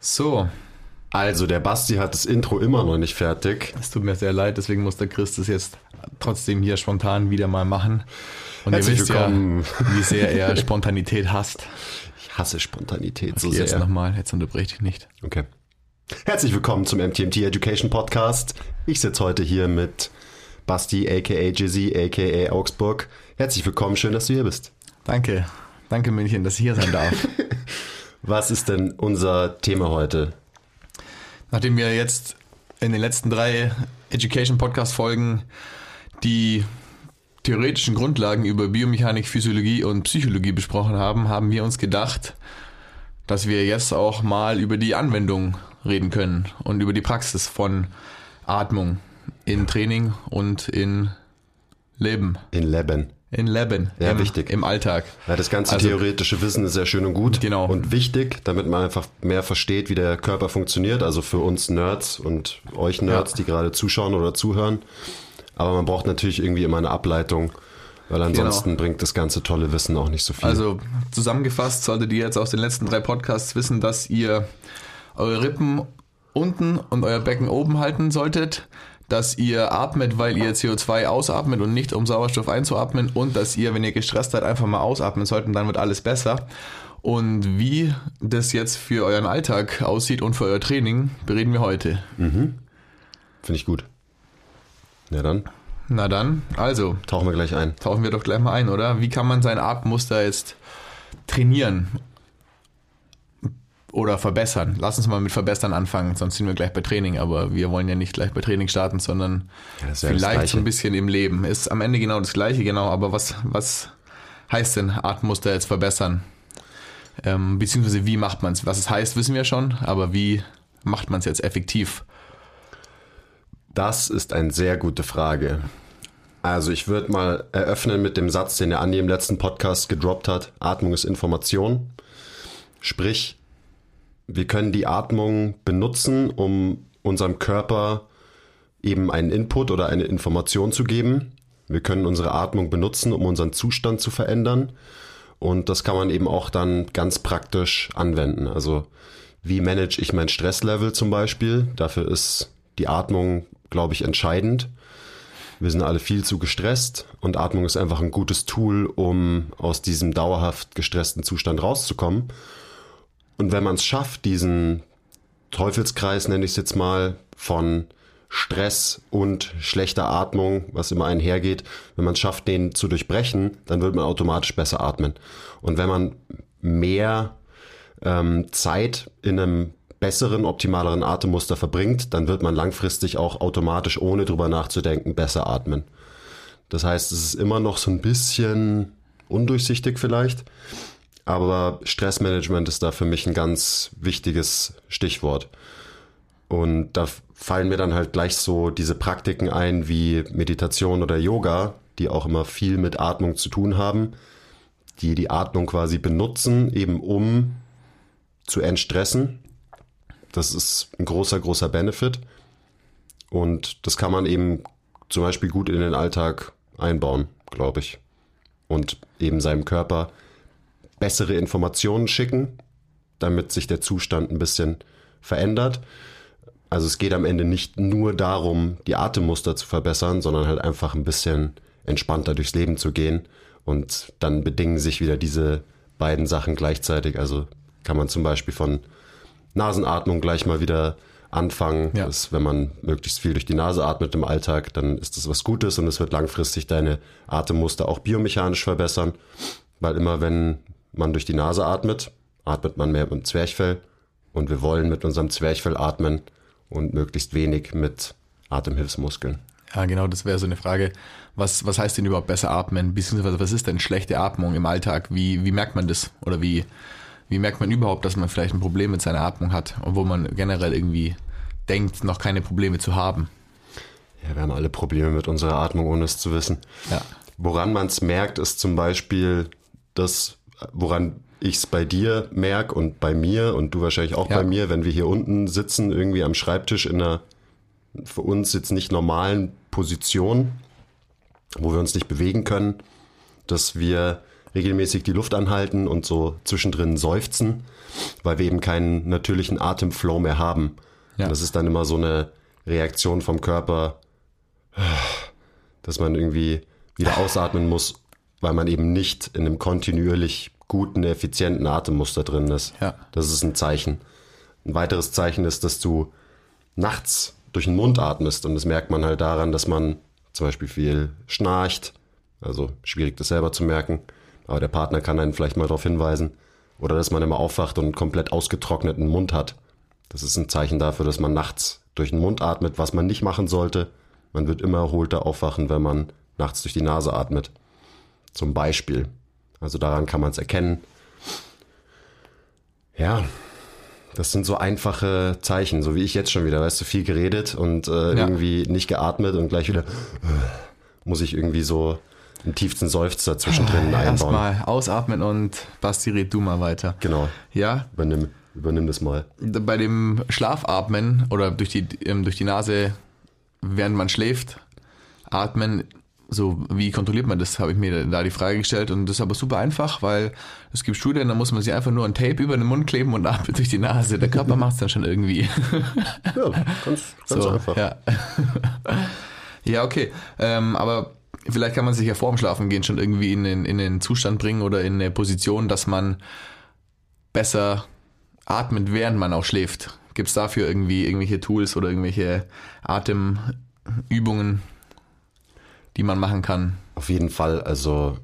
So, Also, der Basti hat das Intro immer noch nicht fertig. es tut mir sehr leid, deswegen muss der Chris das jetzt trotzdem hier spontan wieder mal machen. Und Herzlich ihr wisst willkommen. ja, wie sehr er Spontanität hasst. Ich hasse Spontanität so Okay, jetzt sehr. nochmal, jetzt unterbreche ich nicht. Okay. Herzlich willkommen zum MTMT Education Podcast. Ich sitze heute hier mit Basti, aka Jizzy, aka Augsburg. Herzlich willkommen, schön, dass du hier bist. Danke, danke München, dass ich hier sein darf. Was ist denn unser Thema heute? Nachdem wir jetzt in den letzten drei Education Podcast Folgen die theoretischen Grundlagen über Biomechanik, Physiologie und Psychologie besprochen haben, haben wir uns gedacht, dass wir jetzt auch mal über die Anwendung reden können und über die Praxis von Atmung in Training und in Leben, In Leben. In Leben, Ja, im, wichtig. im Alltag. Ja, das ganze Also- theoretische Wissen ist sehr schön und gut Genau. und wichtig, damit man einfach mehr versteht, wie der Körper funktioniert. Also für uns Nerds und euch Nerds, Ja. die gerade zuschauen oder zuhören. Aber man braucht natürlich irgendwie immer eine Ableitung, weil ansonsten bringt das ganze tolle Wissen auch nicht so viel. Also zusammengefasst solltet ihr jetzt aus den letzten drei Podcasts wissen, dass ihr eure Rippen unten und euer Becken oben halten solltet, dass ihr atmet, weil ihr CO2 ausatmet und nicht um Sauerstoff einzuatmen und dass ihr, wenn ihr gestresst seid, einfach mal ausatmen solltet und dann wird alles besser. Und wie das jetzt für euren Alltag aussieht und für euer Training, bereden wir heute. Finde ich gut. Ja, dann Na dann, also tauchen wir gleich ein. tauchen wir doch gleich mal ein, oder? Wie kann man sein Atemmuster jetzt trainieren oder verbessern? Lass uns mal mit verbessern anfangen, sonst sind wir gleich bei Training, aber wir wollen ja nicht gleich bei Training starten, sondern Ja, vielleicht so ein bisschen im Leben. Ist am Ende genau das Gleiche, genau, aber was, was heißt denn Atemmuster jetzt verbessern? Ähm, beziehungsweise wie macht man es? Was es heißt, wissen wir schon, aber wie macht man es jetzt effektiv? Das ist eine sehr gute Frage. Also ich würde mal eröffnen mit dem Satz, den der Andi im letzten Podcast gedroppt hat. Atmung ist Information. Sprich, wir können die Atmung benutzen, um unserem Körper eben einen Input oder eine Information zu geben. Wir können unsere Atmung benutzen, um unseren Zustand zu verändern. Und das kann man eben auch dann ganz praktisch anwenden. Also wie manage ich mein Stresslevel zum Beispiel? Dafür ist die Atmung, glaube ich, entscheidend. Wir sind alle viel zu gestresst und Atmung ist einfach ein gutes Tool, um aus diesem dauerhaft gestressten Zustand rauszukommen. Und wenn man es schafft, diesen Teufelskreis, nenne ich es jetzt mal, von Stress und schlechter Atmung, was immer einhergeht, wenn man es schafft, den zu durchbrechen, dann wird man automatisch besser atmen. Und wenn man mehr ähm, Zeit in einem besseren, optimaleren Atemmuster verbringt, dann wird man langfristig auch automatisch, ohne drüber nachzudenken, besser atmen. Das heißt, es ist immer noch so ein bisschen undurchsichtig vielleicht, aber Stressmanagement ist da für mich ein ganz wichtiges Stichwort. Und da fallen mir dann halt gleich so diese Praktiken ein wie Meditation oder Yoga, die auch immer viel mit Atmung zu tun haben, die die Atmung quasi benutzen, eben um zu entstressen. Das ist ein großer, großer Benefit. Und das kann man eben zum Beispiel gut in den Alltag einbauen, glaube ich. Und eben seinem Körper bessere Informationen schicken, damit sich der Zustand ein bisschen verändert. Also es geht am Ende nicht nur darum, die Atemmuster zu verbessern, sondern halt einfach ein bisschen entspannter durchs Leben zu gehen. Und dann bedingen sich wieder diese beiden Sachen gleichzeitig. Also kann man zum Beispiel von Nasenatmung gleich mal wieder anfangen. Ja. Das, wenn man möglichst viel durch die Nase atmet im Alltag, dann ist das was Gutes und es wird langfristig deine Atemmuster auch biomechanisch verbessern. Weil immer wenn man durch die Nase atmet, atmet man mehr mit dem Zwerchfell. Und wir wollen mit unserem Zwerchfell atmen und möglichst wenig mit Atemhilfsmuskeln. Ja, genau, das wäre so eine Frage. Was, was heißt denn überhaupt besser atmen? Beziehungsweise was ist denn schlechte Atmung im Alltag? Wie, wie merkt man das? Oder wie, wie merkt man überhaupt, dass man vielleicht ein Problem mit seiner Atmung hat, obwohl man generell irgendwie denkt, noch keine Probleme zu haben? Ja, wir haben alle Probleme mit unserer Atmung, ohne es zu wissen. Ja. Woran man es merkt, ist zum Beispiel das, woran ich es bei dir merke und bei mir und du wahrscheinlich auch Ja. bei mir, wenn wir hier unten sitzen, irgendwie am Schreibtisch in einer für uns jetzt nicht normalen Position, wo wir uns nicht bewegen können, dass wir regelmäßig die Luft anhalten und so zwischendrin seufzen, weil wir eben keinen natürlichen Atemflow mehr haben. Ja. Das ist dann immer so eine Reaktion vom Körper, dass man irgendwie wieder ausatmen muss, weil man eben nicht in einem kontinuierlich guten, effizienten Atemmuster drin ist. Ja. Das ist ein Zeichen. Ein weiteres Zeichen ist, dass du nachts durch den Mund atmest und das merkt man halt daran, dass man zum Beispiel viel schnarcht, also schwierig das selber zu merken, aber der Partner kann einen vielleicht mal darauf hinweisen oder dass man immer aufwacht und einen komplett ausgetrockneten Mund hat. Das ist ein Zeichen dafür, dass man nachts durch den Mund atmet, was man nicht machen sollte. Man wird immer erholter aufwachen, wenn man nachts durch die Nase atmet. Zum Beispiel. Also daran kann man es erkennen. Ja, das sind so einfache Zeichen, so wie ich jetzt schon wieder, weißt du, viel geredet und äh, Ja. irgendwie nicht geatmet und gleich wieder muss ich irgendwie so einen tiefsten Seufzer zwischendrin einbauen. Erstmal ausatmen und Basti, red du mal weiter. Genau, Ja, übernimm, übernimm das mal. bei dem Schlafatmen oder durch die, ähm, durch die Nase, während man schläft, atmen, so wie kontrolliert man das, habe ich mir da die Frage gestellt und das ist aber super einfach, weil es gibt Studien, da muss man sich einfach nur ein Tape über den Mund kleben und atmet durch die Nase. Der Körper macht es dann schon irgendwie. Ja, ganz, ganz So, einfach. Ja. ja, okay. Ähm, aber vielleicht kann man sich ja vor dem Schlafen gehen schon irgendwie in den, in den Zustand bringen oder in eine Position, dass man besser atmet, während man auch schläft. Gibt es dafür irgendwie irgendwelche Tools oder irgendwelche Atemübungen, die man machen kann? Auf jeden Fall, also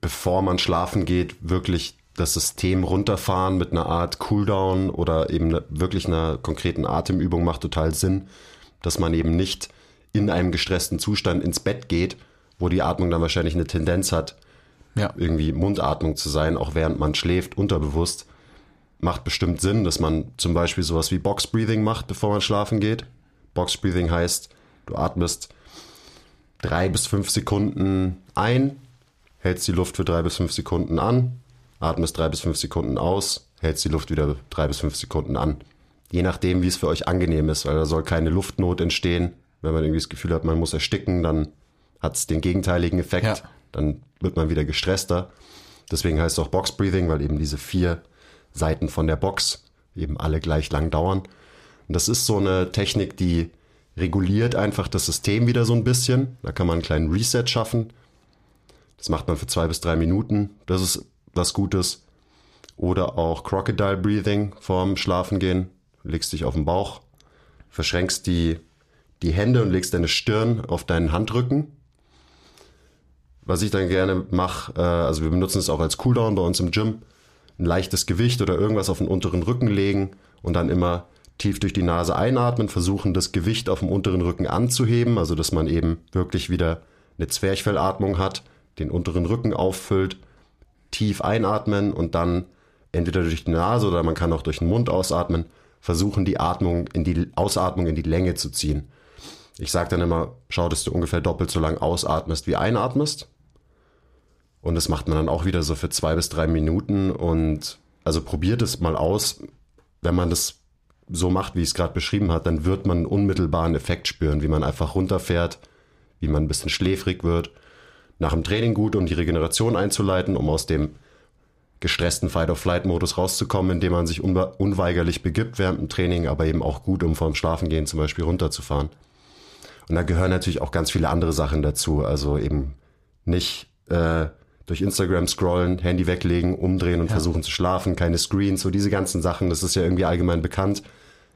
bevor man schlafen geht, wirklich das System runterfahren mit einer Art Cooldown oder eben ne- wirklich einer konkreten Atemübung macht total Sinn, dass man eben nicht in einem gestressten Zustand ins Bett geht, wo die Atmung dann wahrscheinlich eine Tendenz hat, Ja. irgendwie Mundatmung zu sein, auch während man schläft, unterbewusst. Macht bestimmt Sinn, dass man zum Beispiel sowas wie Box Breathing macht, bevor man schlafen geht. Box Breathing heißt, du atmest drei bis fünf Sekunden ein, hältst die Luft für drei bis fünf Sekunden an, atmest drei bis fünf Sekunden aus, hältst die Luft wieder drei bis fünf Sekunden an. Je nachdem, wie es für euch angenehm ist, weil da soll keine Luftnot entstehen. Wenn man irgendwie das Gefühl hat, man muss ersticken, dann hat es den gegenteiligen Effekt. Ja. Dann wird man wieder gestresster. Deswegen heißt es auch Box Breathing, weil eben diese vier Seiten von der Box eben alle gleich lang dauern. Und das ist so eine Technik, die reguliert einfach das System wieder so ein bisschen. Da kann man einen kleinen Reset schaffen. Das macht man für zwei bis drei Minuten. Das ist was Gutes. Oder auch Crocodile Breathing vorm Schlafengehen. Du legst dich auf den Bauch, verschränkst die, die Hände und legst deine Stirn auf deinen Handrücken. Was ich dann gerne mache, äh, also wir benutzen es auch als Cooldown bei uns im Gym, ein leichtes Gewicht oder irgendwas auf den unteren Rücken legen und dann immer tief durch die Nase einatmen, versuchen das Gewicht auf dem unteren Rücken anzuheben, also dass man eben wirklich wieder eine Zwerchfellatmung hat, den unteren Rücken auffüllt, tief einatmen und dann entweder durch die Nase oder man kann auch durch den Mund ausatmen, versuchen die Atmung in die Ausatmung in die Länge zu ziehen. Ich sage dann immer, schau, dass du ungefähr doppelt so lang ausatmest wie einatmest. Und das macht man dann auch wieder so für zwei bis drei Minuten. Und also probiert es mal aus. Wenn man das so macht, wie ich es gerade beschrieben hat, dann wird man einen unmittelbaren Effekt spüren, wie man einfach runterfährt, wie man ein bisschen schläfrig wird. Nach dem Training gut, um die Regeneration einzuleiten, um aus dem gestressten Fight-of-Flight-Modus rauszukommen, indem man sich unwe unweigerlich begibt während dem Training, aber eben auch gut, um vorm Schlafengehen zum Beispiel runterzufahren. Und da gehören natürlich auch ganz viele andere Sachen dazu. Also eben nicht äh, durch Instagram scrollen, Handy weglegen, umdrehen und versuchen zu schlafen, keine Screens, so diese ganzen Sachen, das ist ja irgendwie allgemein bekannt.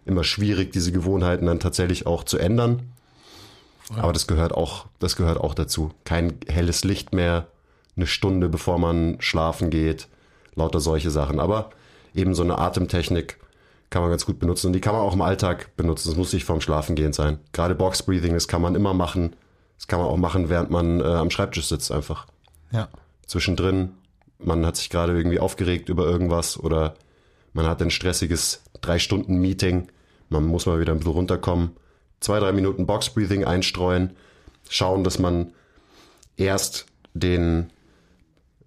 Immer schwierig, diese Gewohnheiten dann tatsächlich auch zu ändern. Aber das gehört auch, das gehört auch dazu. Kein helles Licht mehr, eine Stunde bevor man schlafen geht, lauter solche Sachen. Aber eben so eine Atemtechnik kann man ganz gut benutzen und die kann man auch im Alltag benutzen. Das muss nicht vorm Schlafengehen sein. Gerade Box Breathing, das kann man immer machen. Das kann man auch machen, während man äh, am Schreibtisch sitzt einfach. Ja. Zwischendrin, man hat sich gerade irgendwie aufgeregt über irgendwas oder man hat ein stressiges drei Stunden Meeting. Man muss mal wieder ein bisschen runterkommen. Zwei, drei Minuten Box Breathing einstreuen. Schauen, dass man erst den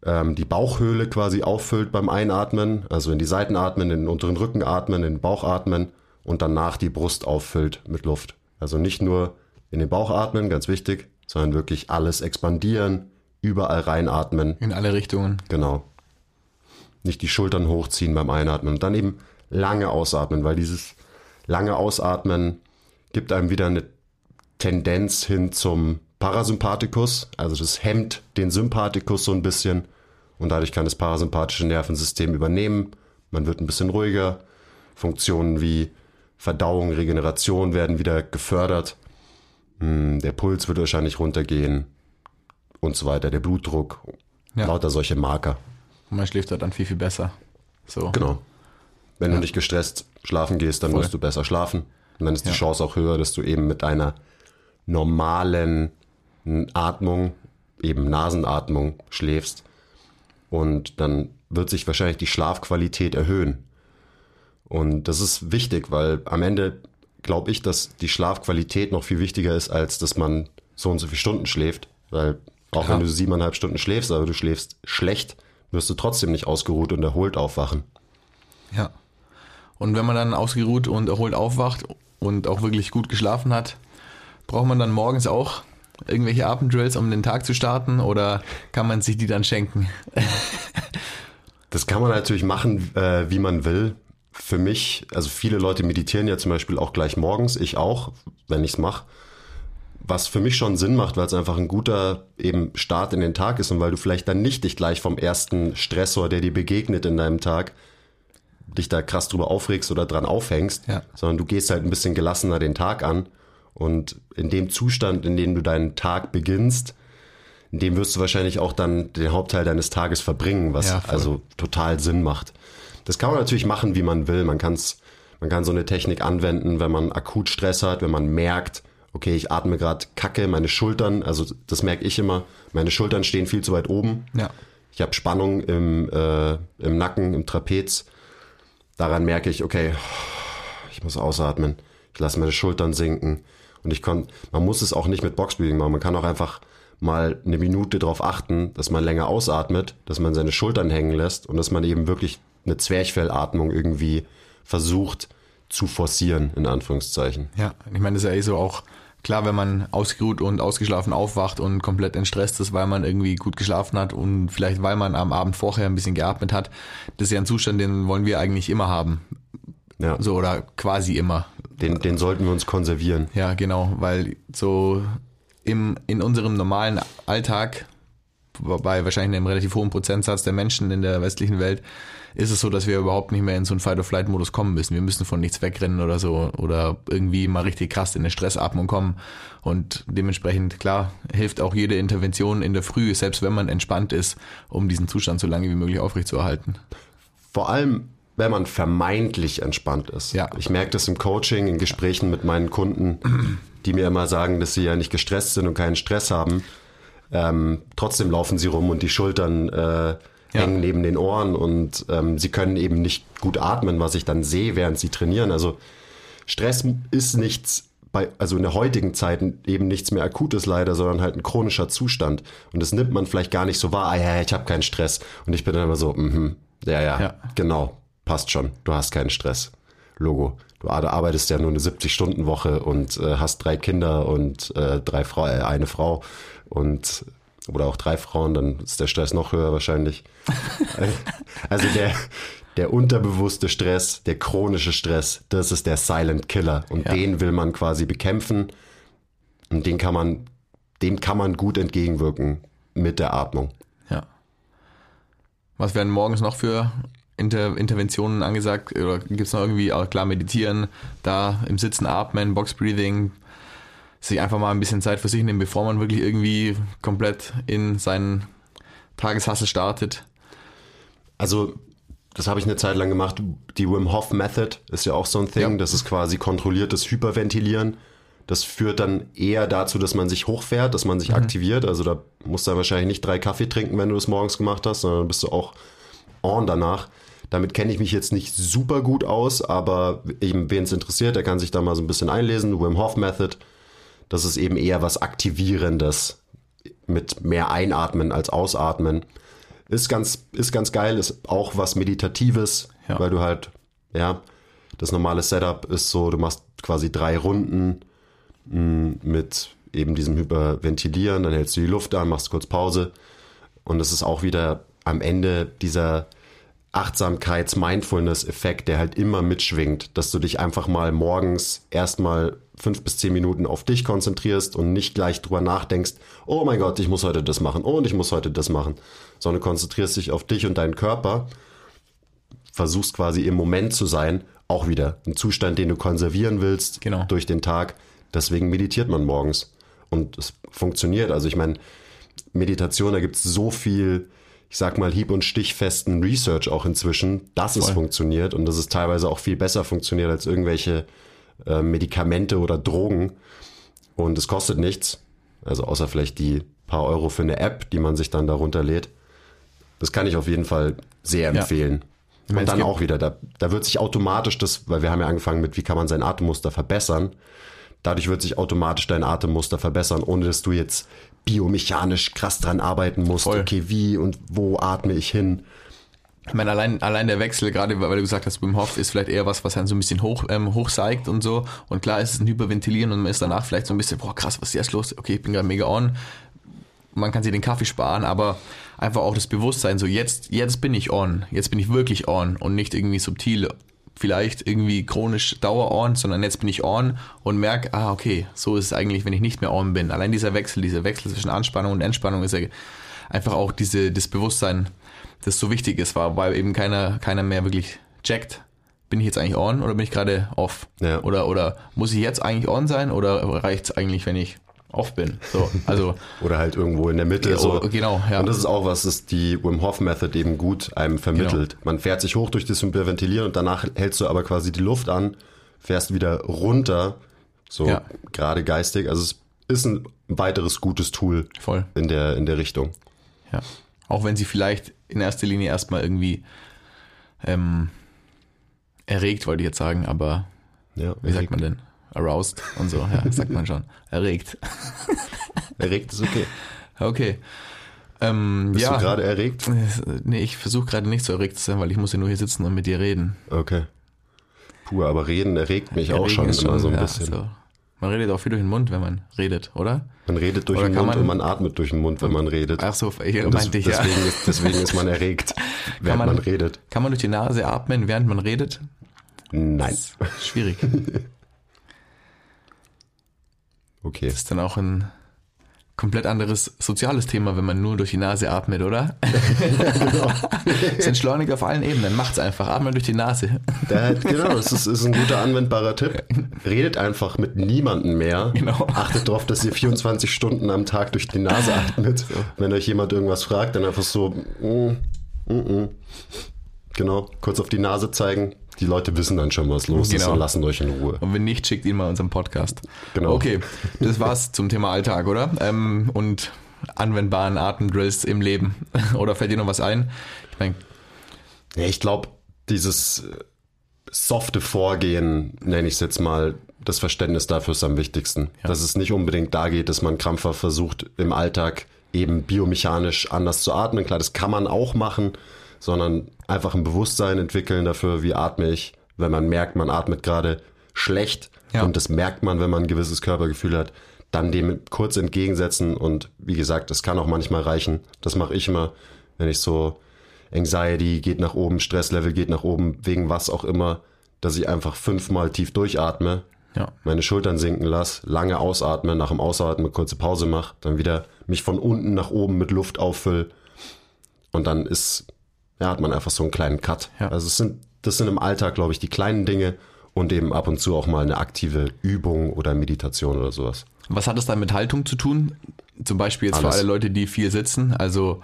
ähm, die Bauchhöhle quasi auffüllt beim Einatmen, also in die Seiten atmen, in den unteren Rücken atmen, in den Bauch atmen und danach die Brust auffüllt mit Luft. Also nicht nur in den Bauch atmen, ganz wichtig, sondern wirklich alles expandieren, überall reinatmen. In alle Richtungen. Genau. Nicht die Schultern hochziehen beim Einatmen und dann eben lange ausatmen, weil dieses lange Ausatmen gibt einem wieder eine Tendenz hin zum Parasympathikus, also das hemmt den Sympathikus so ein bisschen und dadurch kann das parasympathische Nervensystem übernehmen. Man wird ein bisschen ruhiger. Funktionen wie Verdauung, Regeneration werden wieder gefördert. Hm, der Puls wird wahrscheinlich runtergehen und so weiter. Der Blutdruck, Ja. lauter solche Marker. Und man schläft halt dann viel, viel besser. So. Genau. Wenn du nicht gestresst schlafen gehst, dann Voll. wirst du besser schlafen. Und dann ist die Ja. Chance auch höher, dass du eben mit einer normalen Atmung, eben Nasenatmung, schläfst. Und dann wird sich wahrscheinlich die Schlafqualität erhöhen. Und das ist wichtig, weil am Ende glaube ich, dass die Schlafqualität noch viel wichtiger ist, als dass man so und so viele Stunden schläft. Weil auch Klar. wenn du siebeneinhalb Stunden schläfst, aber du schläfst schlecht, wirst du trotzdem nicht ausgeruht und erholt aufwachen. Ja. Und wenn man dann ausgeruht und erholt aufwacht und auch wirklich gut geschlafen hat, braucht man dann morgens auch irgendwelche Atemdrills, um den Tag zu starten oder kann man sich die dann schenken? Das kann man natürlich machen, äh, wie man will. Für mich, also viele Leute meditieren ja zum Beispiel auch gleich morgens, ich auch, wenn ich es mache. Was für mich schon Sinn macht, weil es einfach ein guter eben Start in den Tag ist und weil du vielleicht dann nicht dich gleich vom ersten Stressor, der dir begegnet in deinem Tag, dich da krass drüber aufregst oder dran aufhängst, Ja. sondern du gehst halt ein bisschen gelassener den Tag an und in dem Zustand, in dem du deinen Tag beginnst, in dem wirst du wahrscheinlich auch dann den Hauptteil deines Tages verbringen, was Ja, also total Sinn macht. Das kann man natürlich machen, wie man will. Man kann's, man kann so eine Technik anwenden, wenn man akut Stress hat, wenn man merkt, okay, ich atme gerade Kacke, meine Schultern, also das merke ich immer, meine Schultern stehen viel zu weit oben. Ja. Ich habe Spannung im, äh, im Nacken, im Trapez. Daran merke ich, okay, ich muss ausatmen. Ich lasse meine Schultern sinken. Und ich kann, man muss es auch nicht mit Boxbreathing machen. Man kann auch einfach mal eine Minute darauf achten, dass man länger ausatmet, dass man seine Schultern hängen lässt und dass man eben wirklich eine Zwerchfellatmung irgendwie versucht zu forcieren, in Anführungszeichen. Ja, ich meine, das ist ja eh so auch klar, wenn man ausgeruht und ausgeschlafen aufwacht und komplett entstresst ist, weil man irgendwie gut geschlafen hat und vielleicht weil man am Abend vorher ein bisschen geatmet hat. Das ist ja ein Zustand, den wollen wir eigentlich immer haben. Ja, So oder quasi immer. den, den sollten wir uns konservieren. Ja, genau, weil so im, in unserem normalen Alltag, bei wahrscheinlich einem relativ hohen Prozentsatz der Menschen in der westlichen Welt, ist es so, dass wir überhaupt nicht mehr in so einen Fight-of-Flight-Modus kommen müssen. Wir müssen von nichts wegrennen oder so oder irgendwie mal richtig krass in eine Stressatmung kommen. Und dementsprechend, klar, hilft auch jede Intervention in der Früh, selbst wenn man entspannt ist, um diesen Zustand so lange wie möglich aufrechtzuerhalten. Vor allem, wenn man vermeintlich entspannt ist. Ja. Ich merke das im Coaching, in Gesprächen mit meinen Kunden, die mir immer sagen, dass sie ja nicht gestresst sind und keinen Stress haben. Ähm, trotzdem laufen sie rum und die Schultern äh, hängen neben den Ohren und ähm, sie können eben nicht gut atmen, was ich dann sehe, während sie trainieren. Also Stress ist nichts bei, also in der heutigen Zeit eben nichts mehr Akutes leider, sondern halt ein chronischer Zustand. Und das nimmt man vielleicht gar nicht so wahr, ah ja, ich habe keinen Stress. Und ich bin dann immer so, mhm, ja, ja, Ja. genau, passt schon, du hast keinen Stress. Logo. Du ar- arbeitest ja nur eine 70-Stunden-Woche und äh, hast drei Kinder und äh, drei Frau, äh, eine Frau und oder auch drei Frauen, dann ist der Stress noch höher wahrscheinlich. also der, der unterbewusste Stress, der chronische Stress, das ist der Silent Killer. Und Ja. den will man quasi bekämpfen. Und den kann man, dem kann man gut entgegenwirken mit der Atmung. Ja. Was werden morgens noch für Inter Interventionen angesagt? Oder gibt es noch irgendwie, auch klar, meditieren, da im Sitzen atmen, Box Breathing, sich einfach mal ein bisschen Zeit für sich nehmen, bevor man wirklich irgendwie komplett in seinen Tageshassel startet. Also, das habe ich eine Zeit lang gemacht. Die Wim Hof Method ist ja auch so ein Thing. Ja. Das ist quasi kontrolliertes Hyperventilieren. Das führt dann eher dazu, dass man sich hochfährt, dass man sich aktiviert. Also da musst du wahrscheinlich nicht drei Kaffee trinken, wenn du das morgens gemacht hast, sondern bist du auch on danach. Damit kenne ich mich jetzt nicht super gut aus, aber eben wen es interessiert, der kann sich da mal so ein bisschen einlesen. Wim Hof Method, das ist eben eher was Aktivierendes mit mehr Einatmen als Ausatmen. Ist ganz, ist ganz geil, ist auch was Meditatives, Ja. weil du halt, ja, das normale Setup ist so, du machst quasi drei Runden mh, mit eben diesem Hyperventilieren, dann hältst du die Luft an, machst kurz Pause und es ist auch wieder am Ende dieser Achtsamkeits-Mindfulness-Effekt, der halt immer mitschwingt, dass du dich einfach mal morgens erstmal fünf bis zehn Minuten auf dich konzentrierst und nicht gleich drüber nachdenkst, oh mein Gott, ich muss heute das machen oh, und ich muss heute das machen, sondern konzentrierst dich auf dich und deinen Körper, versuchst quasi im Moment zu sein, auch wieder ein Zustand, den du konservieren willst Genau. durch den Tag. Deswegen meditiert man morgens und es funktioniert. Also ich meine, Meditation, da gibt es so viel, ich sag mal, hieb- und stichfesten Research auch inzwischen, dass es Voll. funktioniert und dass es teilweise auch viel besser funktioniert als irgendwelche äh, Medikamente oder Drogen. Und es kostet nichts, also außer vielleicht die paar Euro für eine App, die man sich dann darunter lädt. Das kann ich auf jeden Fall sehr Ja. empfehlen. meine, Und dann auch wieder, da, da wird sich automatisch das, weil wir haben ja angefangen mit, wie kann man sein Atemmuster verbessern. Dadurch wird sich automatisch dein Atemmuster verbessern, ohne dass du jetzt biomechanisch krass dran arbeiten musst. Voll. Okay, wie und wo atme ich hin? Ich meine, allein, allein der Wechsel, gerade weil du gesagt hast, Wim Hof ist vielleicht eher was, was einen so ein bisschen hoch, ähm, hochseigt und so. Und klar ist es ein Hyperventilieren und man ist danach vielleicht so ein bisschen, boah, krass, was ist jetzt los? Okay, ich bin gerade mega on. Man kann sich den Kaffee sparen, aber einfach auch das Bewusstsein, so jetzt, jetzt bin ich on, jetzt bin ich wirklich on und nicht irgendwie subtil, vielleicht irgendwie chronisch Dauer-on, sondern jetzt bin ich on und merke, ah, okay, so ist es eigentlich, wenn ich nicht mehr on bin. Allein dieser Wechsel, dieser Wechsel zwischen Anspannung und Entspannung ist ja einfach auch diese, das Bewusstsein, das so wichtig ist, war, weil eben keiner, keiner mehr wirklich checkt. Bin ich jetzt eigentlich on oder bin ich gerade off? Ja. Oder, oder muss ich jetzt eigentlich on sein oder reicht es eigentlich, wenn ich off bin? So, also, Oder halt irgendwo in der Mitte. Ja, so. genau, ja. Und das ist auch was, das die Wim Hof Method eben gut einem vermittelt. Genau. Man fährt sich hoch durch das Hyperventilieren und danach hältst du aber quasi die Luft an, fährst wieder runter, so Ja. gerade geistig. Also es ist ein weiteres gutes Tool voll. in der, in der Richtung. Ja. Auch wenn sie vielleicht in erster Linie erstmal irgendwie ähm, erregt, wollte ich jetzt sagen, aber Ja, wie sagt man denn? Aroused und so, ja, sagt man schon. Erregt. Erregt ist okay. Okay. Ähm, Bist ja. du gerade erregt? Nee, ich versuche gerade nicht so erregt zu sein, weil ich muss ja nur hier sitzen und mit dir reden. Okay. Puh, aber reden erregt mich auch Erregen schon immer so ein ja, bisschen. so. Man redet auch viel durch den Mund, wenn man redet, oder? Man redet durch Oder den Mund man- und man atmet durch den Mund, wenn man redet. Ach so, das, meinte ich ja. deswegen, ist, deswegen ist man erregt, während man, man- redet. Kann man durch die Nase atmen, während man redet? Nein. Schwierig. Okay. Das ist dann auch ein komplett anderes soziales Thema, wenn man nur durch die Nase atmet, oder? Es entschleunigt auf allen Ebenen. Macht's einfach. Atmen durch die Nase. Da, genau, das ist, ist ein guter anwendbarer Tipp. Redet einfach mit niemandem mehr. Genau. Achtet darauf, dass ihr 24 Stunden am Tag durch die Nase atmet. Wenn euch jemand irgendwas fragt, dann einfach so, mm, mm, mm. genau, kurz auf die Nase zeigen. Die Leute wissen dann schon, was los ist Genau. und lassen euch in Ruhe. Und wenn nicht, schickt ihn mal unseren Podcast. Genau. Okay, das war's zum Thema Alltag, oder? Ähm, und anwendbaren Atemdrills im Leben. oder fällt dir noch was ein? Ich meine, Ja, ich glaube, dieses äh, softe Vorgehen, nenne ich es jetzt mal, das Verständnis dafür ist am wichtigsten. Dass es nicht unbedingt da geht, dass man krampfer versucht, im Alltag eben biomechanisch anders zu atmen. Klar, das kann man auch machen, sondern einfach ein Bewusstsein entwickeln dafür, wie atme ich, wenn man merkt, man atmet gerade schlecht Ja. und das merkt man, wenn man ein gewisses Körpergefühl hat, dann dem kurz entgegensetzen und wie gesagt, das kann auch manchmal reichen. Das mache ich immer, wenn ich so Anxiety geht nach oben, Stresslevel geht nach oben, wegen was auch immer, dass ich einfach fünfmal tief durchatme, ja. meine Schultern sinken lasse, lange ausatme, nach dem Ausatmen eine kurze Pause mache, dann wieder mich von unten nach oben mit Luft auffüll und dann ist, ja, hat man einfach so einen kleinen Cut. Ja. Also es sind, das sind im Alltag, glaube ich, die kleinen Dinge und eben ab und zu auch mal eine aktive Übung oder Meditation oder sowas. Was hat es dann mit Haltung zu tun? Zum Beispiel jetzt für Alles. alle Leute, die viel sitzen. Also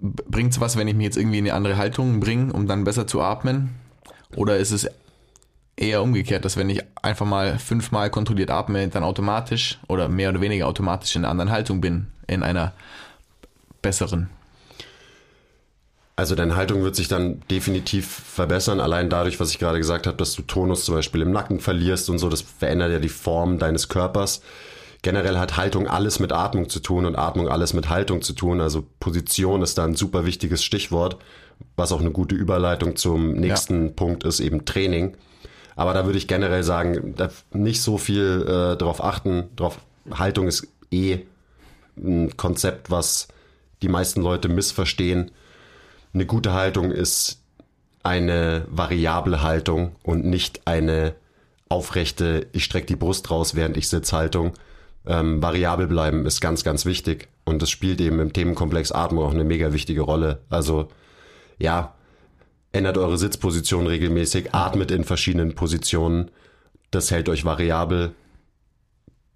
bringt es was, wenn ich mich jetzt irgendwie in eine andere Haltung bringe, um dann besser zu atmen? Oder ist es eher umgekehrt, dass wenn ich einfach mal fünfmal kontrolliert atme, dann automatisch oder mehr oder weniger automatisch in einer anderen Haltung bin, in einer besseren? Also deine Haltung wird sich dann definitiv verbessern, allein dadurch, was ich gerade gesagt habe, dass du Tonus zum Beispiel im Nacken verlierst und so, das verändert ja die Form deines Körpers. Generell hat Haltung alles mit Atmung zu tun und Atmung alles mit Haltung zu tun. Also Position ist da ein super wichtiges Stichwort, was auch eine gute Überleitung zum nächsten Punkt ist, eben Training. Aber da würde ich generell sagen, nicht so viel äh, darauf achten, darauf Haltung ist eh ein Konzept, was die meisten Leute missverstehen. Eine gute Haltung ist eine variable Haltung und nicht eine aufrechte, ich strecke die Brust raus, während ich sitze Haltung. Ähm, variabel bleiben ist ganz, ganz wichtig. Und das spielt eben im Themenkomplex Atmung auch eine mega wichtige Rolle. Also ja, ändert eure Sitzposition regelmäßig, atmet in verschiedenen Positionen. Das hält euch variabel,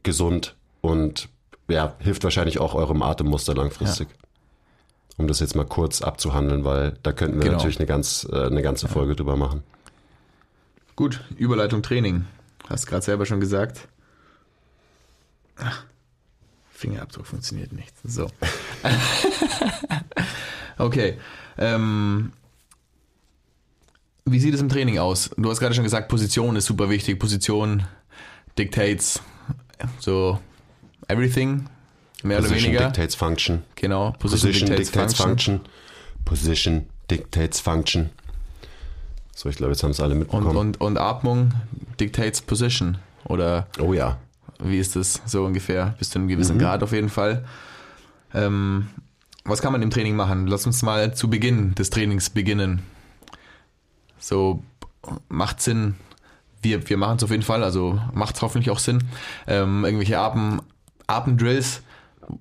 gesund und ja, hilft wahrscheinlich auch eurem Atemmuster langfristig. Ja. Um das jetzt mal kurz abzuhandeln, weil da könnten wir genau. natürlich eine, ganz, äh, eine ganze Folge ja. drüber machen. Gut, Überleitung Training. Hast gerade selber schon gesagt. Ach, Fingerabdruck funktioniert nicht. So. okay. Ähm, wie sieht es im Training aus? Du hast gerade schon gesagt, Position ist super wichtig. Position dictates so everything, mehr Position oder weniger. dictates function. Genau. Position, Position dictates, dictates function. function. Position dictates function. So, ich glaube, jetzt haben es alle mitbekommen. Und, und, und Atmung dictates position. Oder? Oh ja. Wie ist das so ungefähr? Bis zu einem gewissen mhm. Grad auf jeden Fall. Ähm, was kann man im Training machen? Lass uns mal zu Beginn des Trainings beginnen. So, macht Sinn. Wir, wir machen es auf jeden Fall, also macht es hoffentlich auch Sinn. Ähm, irgendwelche Atem, Atemdrills,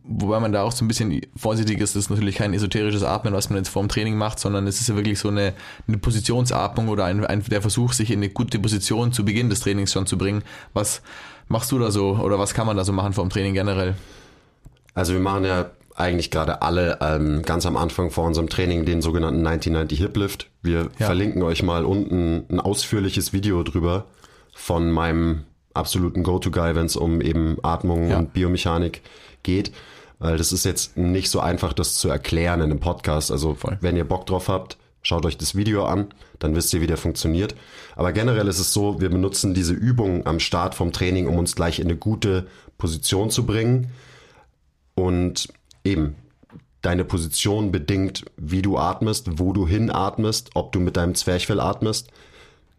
wobei man da auch so ein bisschen vorsichtig ist, das ist natürlich kein esoterisches Atmen, was man jetzt vor dem Training macht, sondern es ist ja wirklich so eine, eine Positionsatmung oder ein, ein, der Versuch, sich in eine gute Position zu Beginn des Trainings schon zu bringen. Was machst du da so oder was kann man da so machen vor dem Training generell? Also wir machen ja eigentlich gerade alle ähm, ganz am Anfang vor unserem Training den sogenannten 1990 Hip Lift. Wir ja. verlinken euch mal unten ein ausführliches Video drüber von meinem absoluten Go-To-Guy, wenn es um eben Atmung ja. und Biomechanik geht. Weil das ist jetzt nicht so einfach, das zu erklären in einem Podcast. Also Voll. wenn ihr Bock drauf habt, schaut euch das Video an, dann wisst ihr, wie der funktioniert. Aber generell ist es so, wir benutzen diese Übung am Start vom Training, um uns gleich in eine gute Position zu bringen. Und eben, deine Position bedingt, wie du atmest, wo du hinatmest, ob du mit deinem Zwerchfell atmest.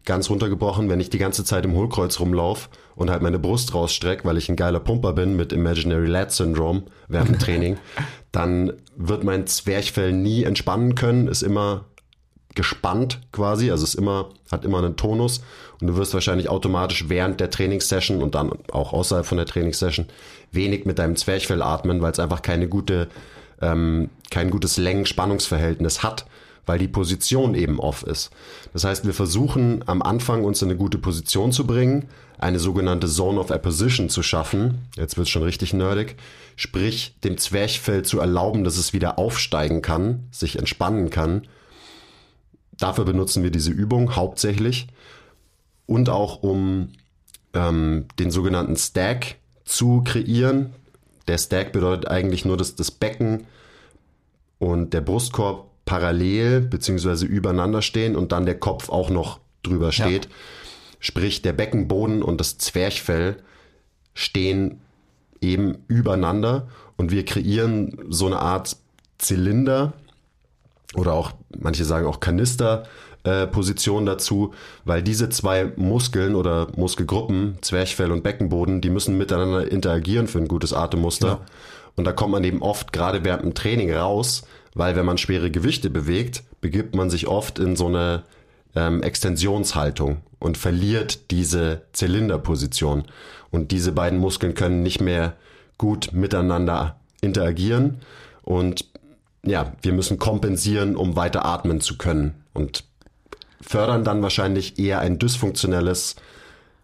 Ganz runtergebrochen, wenn ich die ganze Zeit im Hohlkreuz rumlaufe und halt meine Brust rausstrecke, weil ich ein geiler Pumper bin mit Imaginary Lat Syndrome während dem Training, dann wird mein Zwerchfell nie entspannen können, ist immer gespannt quasi, also ist immer, hat immer einen Tonus und du wirst wahrscheinlich automatisch während der Trainingssession und dann auch außerhalb von der Trainingssession wenig mit deinem Zwerchfell atmen, weil es einfach keine gute, ähm, kein gutes Längen-Spannungsverhältnis hat, weil die Position eben off ist. Das heißt, wir versuchen am Anfang uns in eine gute Position zu bringen, eine sogenannte Zone of Apposition zu schaffen. Jetzt wird es schon richtig nerdig. Sprich, dem Zwerchfell zu erlauben, dass es wieder aufsteigen kann, sich entspannen kann. Dafür benutzen wir diese Übung hauptsächlich und auch um ähm, den sogenannten Stack zu kreieren. Der Stack bedeutet eigentlich nur, dass das Becken und der Brustkorb parallel bzw. übereinander stehen und dann der Kopf auch noch drüber steht. Ja. Sprich, der Beckenboden und das Zwerchfell stehen eben übereinander und wir kreieren so eine Art Zylinder oder auch, manche sagen auch Kanister, äh, Position dazu, weil diese zwei Muskeln oder Muskelgruppen, Zwerchfell und Beckenboden, die müssen miteinander interagieren für ein gutes Atemmuster. Ja. Und da kommt man eben oft gerade während dem Training raus, weil wenn man schwere Gewichte bewegt, begibt man sich oft in so eine ähm, Extensionshaltung und verliert diese Zylinderposition. Und diese beiden Muskeln können nicht mehr gut miteinander interagieren. Und ja, wir müssen kompensieren, um weiter atmen zu können. Und fördern dann wahrscheinlich eher ein dysfunktionelles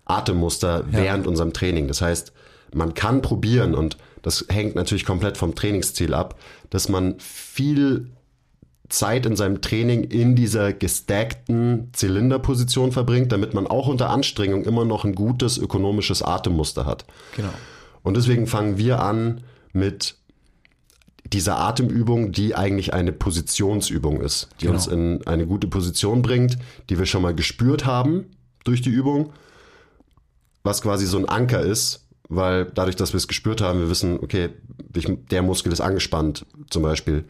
Atemmuster ja. während unserem Training. Das heißt, man kann probieren und das hängt natürlich komplett vom Trainingsziel ab, dass man viel Zeit in seinem Training in dieser gestackten Zylinderposition verbringt, damit man auch unter Anstrengung immer noch ein gutes ökonomisches Atemmuster hat. Genau. Und deswegen fangen wir an mit dieser Atemübung, die eigentlich eine Positionsübung ist, die genau. uns in eine gute Position bringt, die wir schon mal gespürt haben durch die Übung, was quasi so ein Anker ist, weil dadurch, dass wir es gespürt haben, wir wissen, okay, der Muskel ist angespannt, zum Beispiel.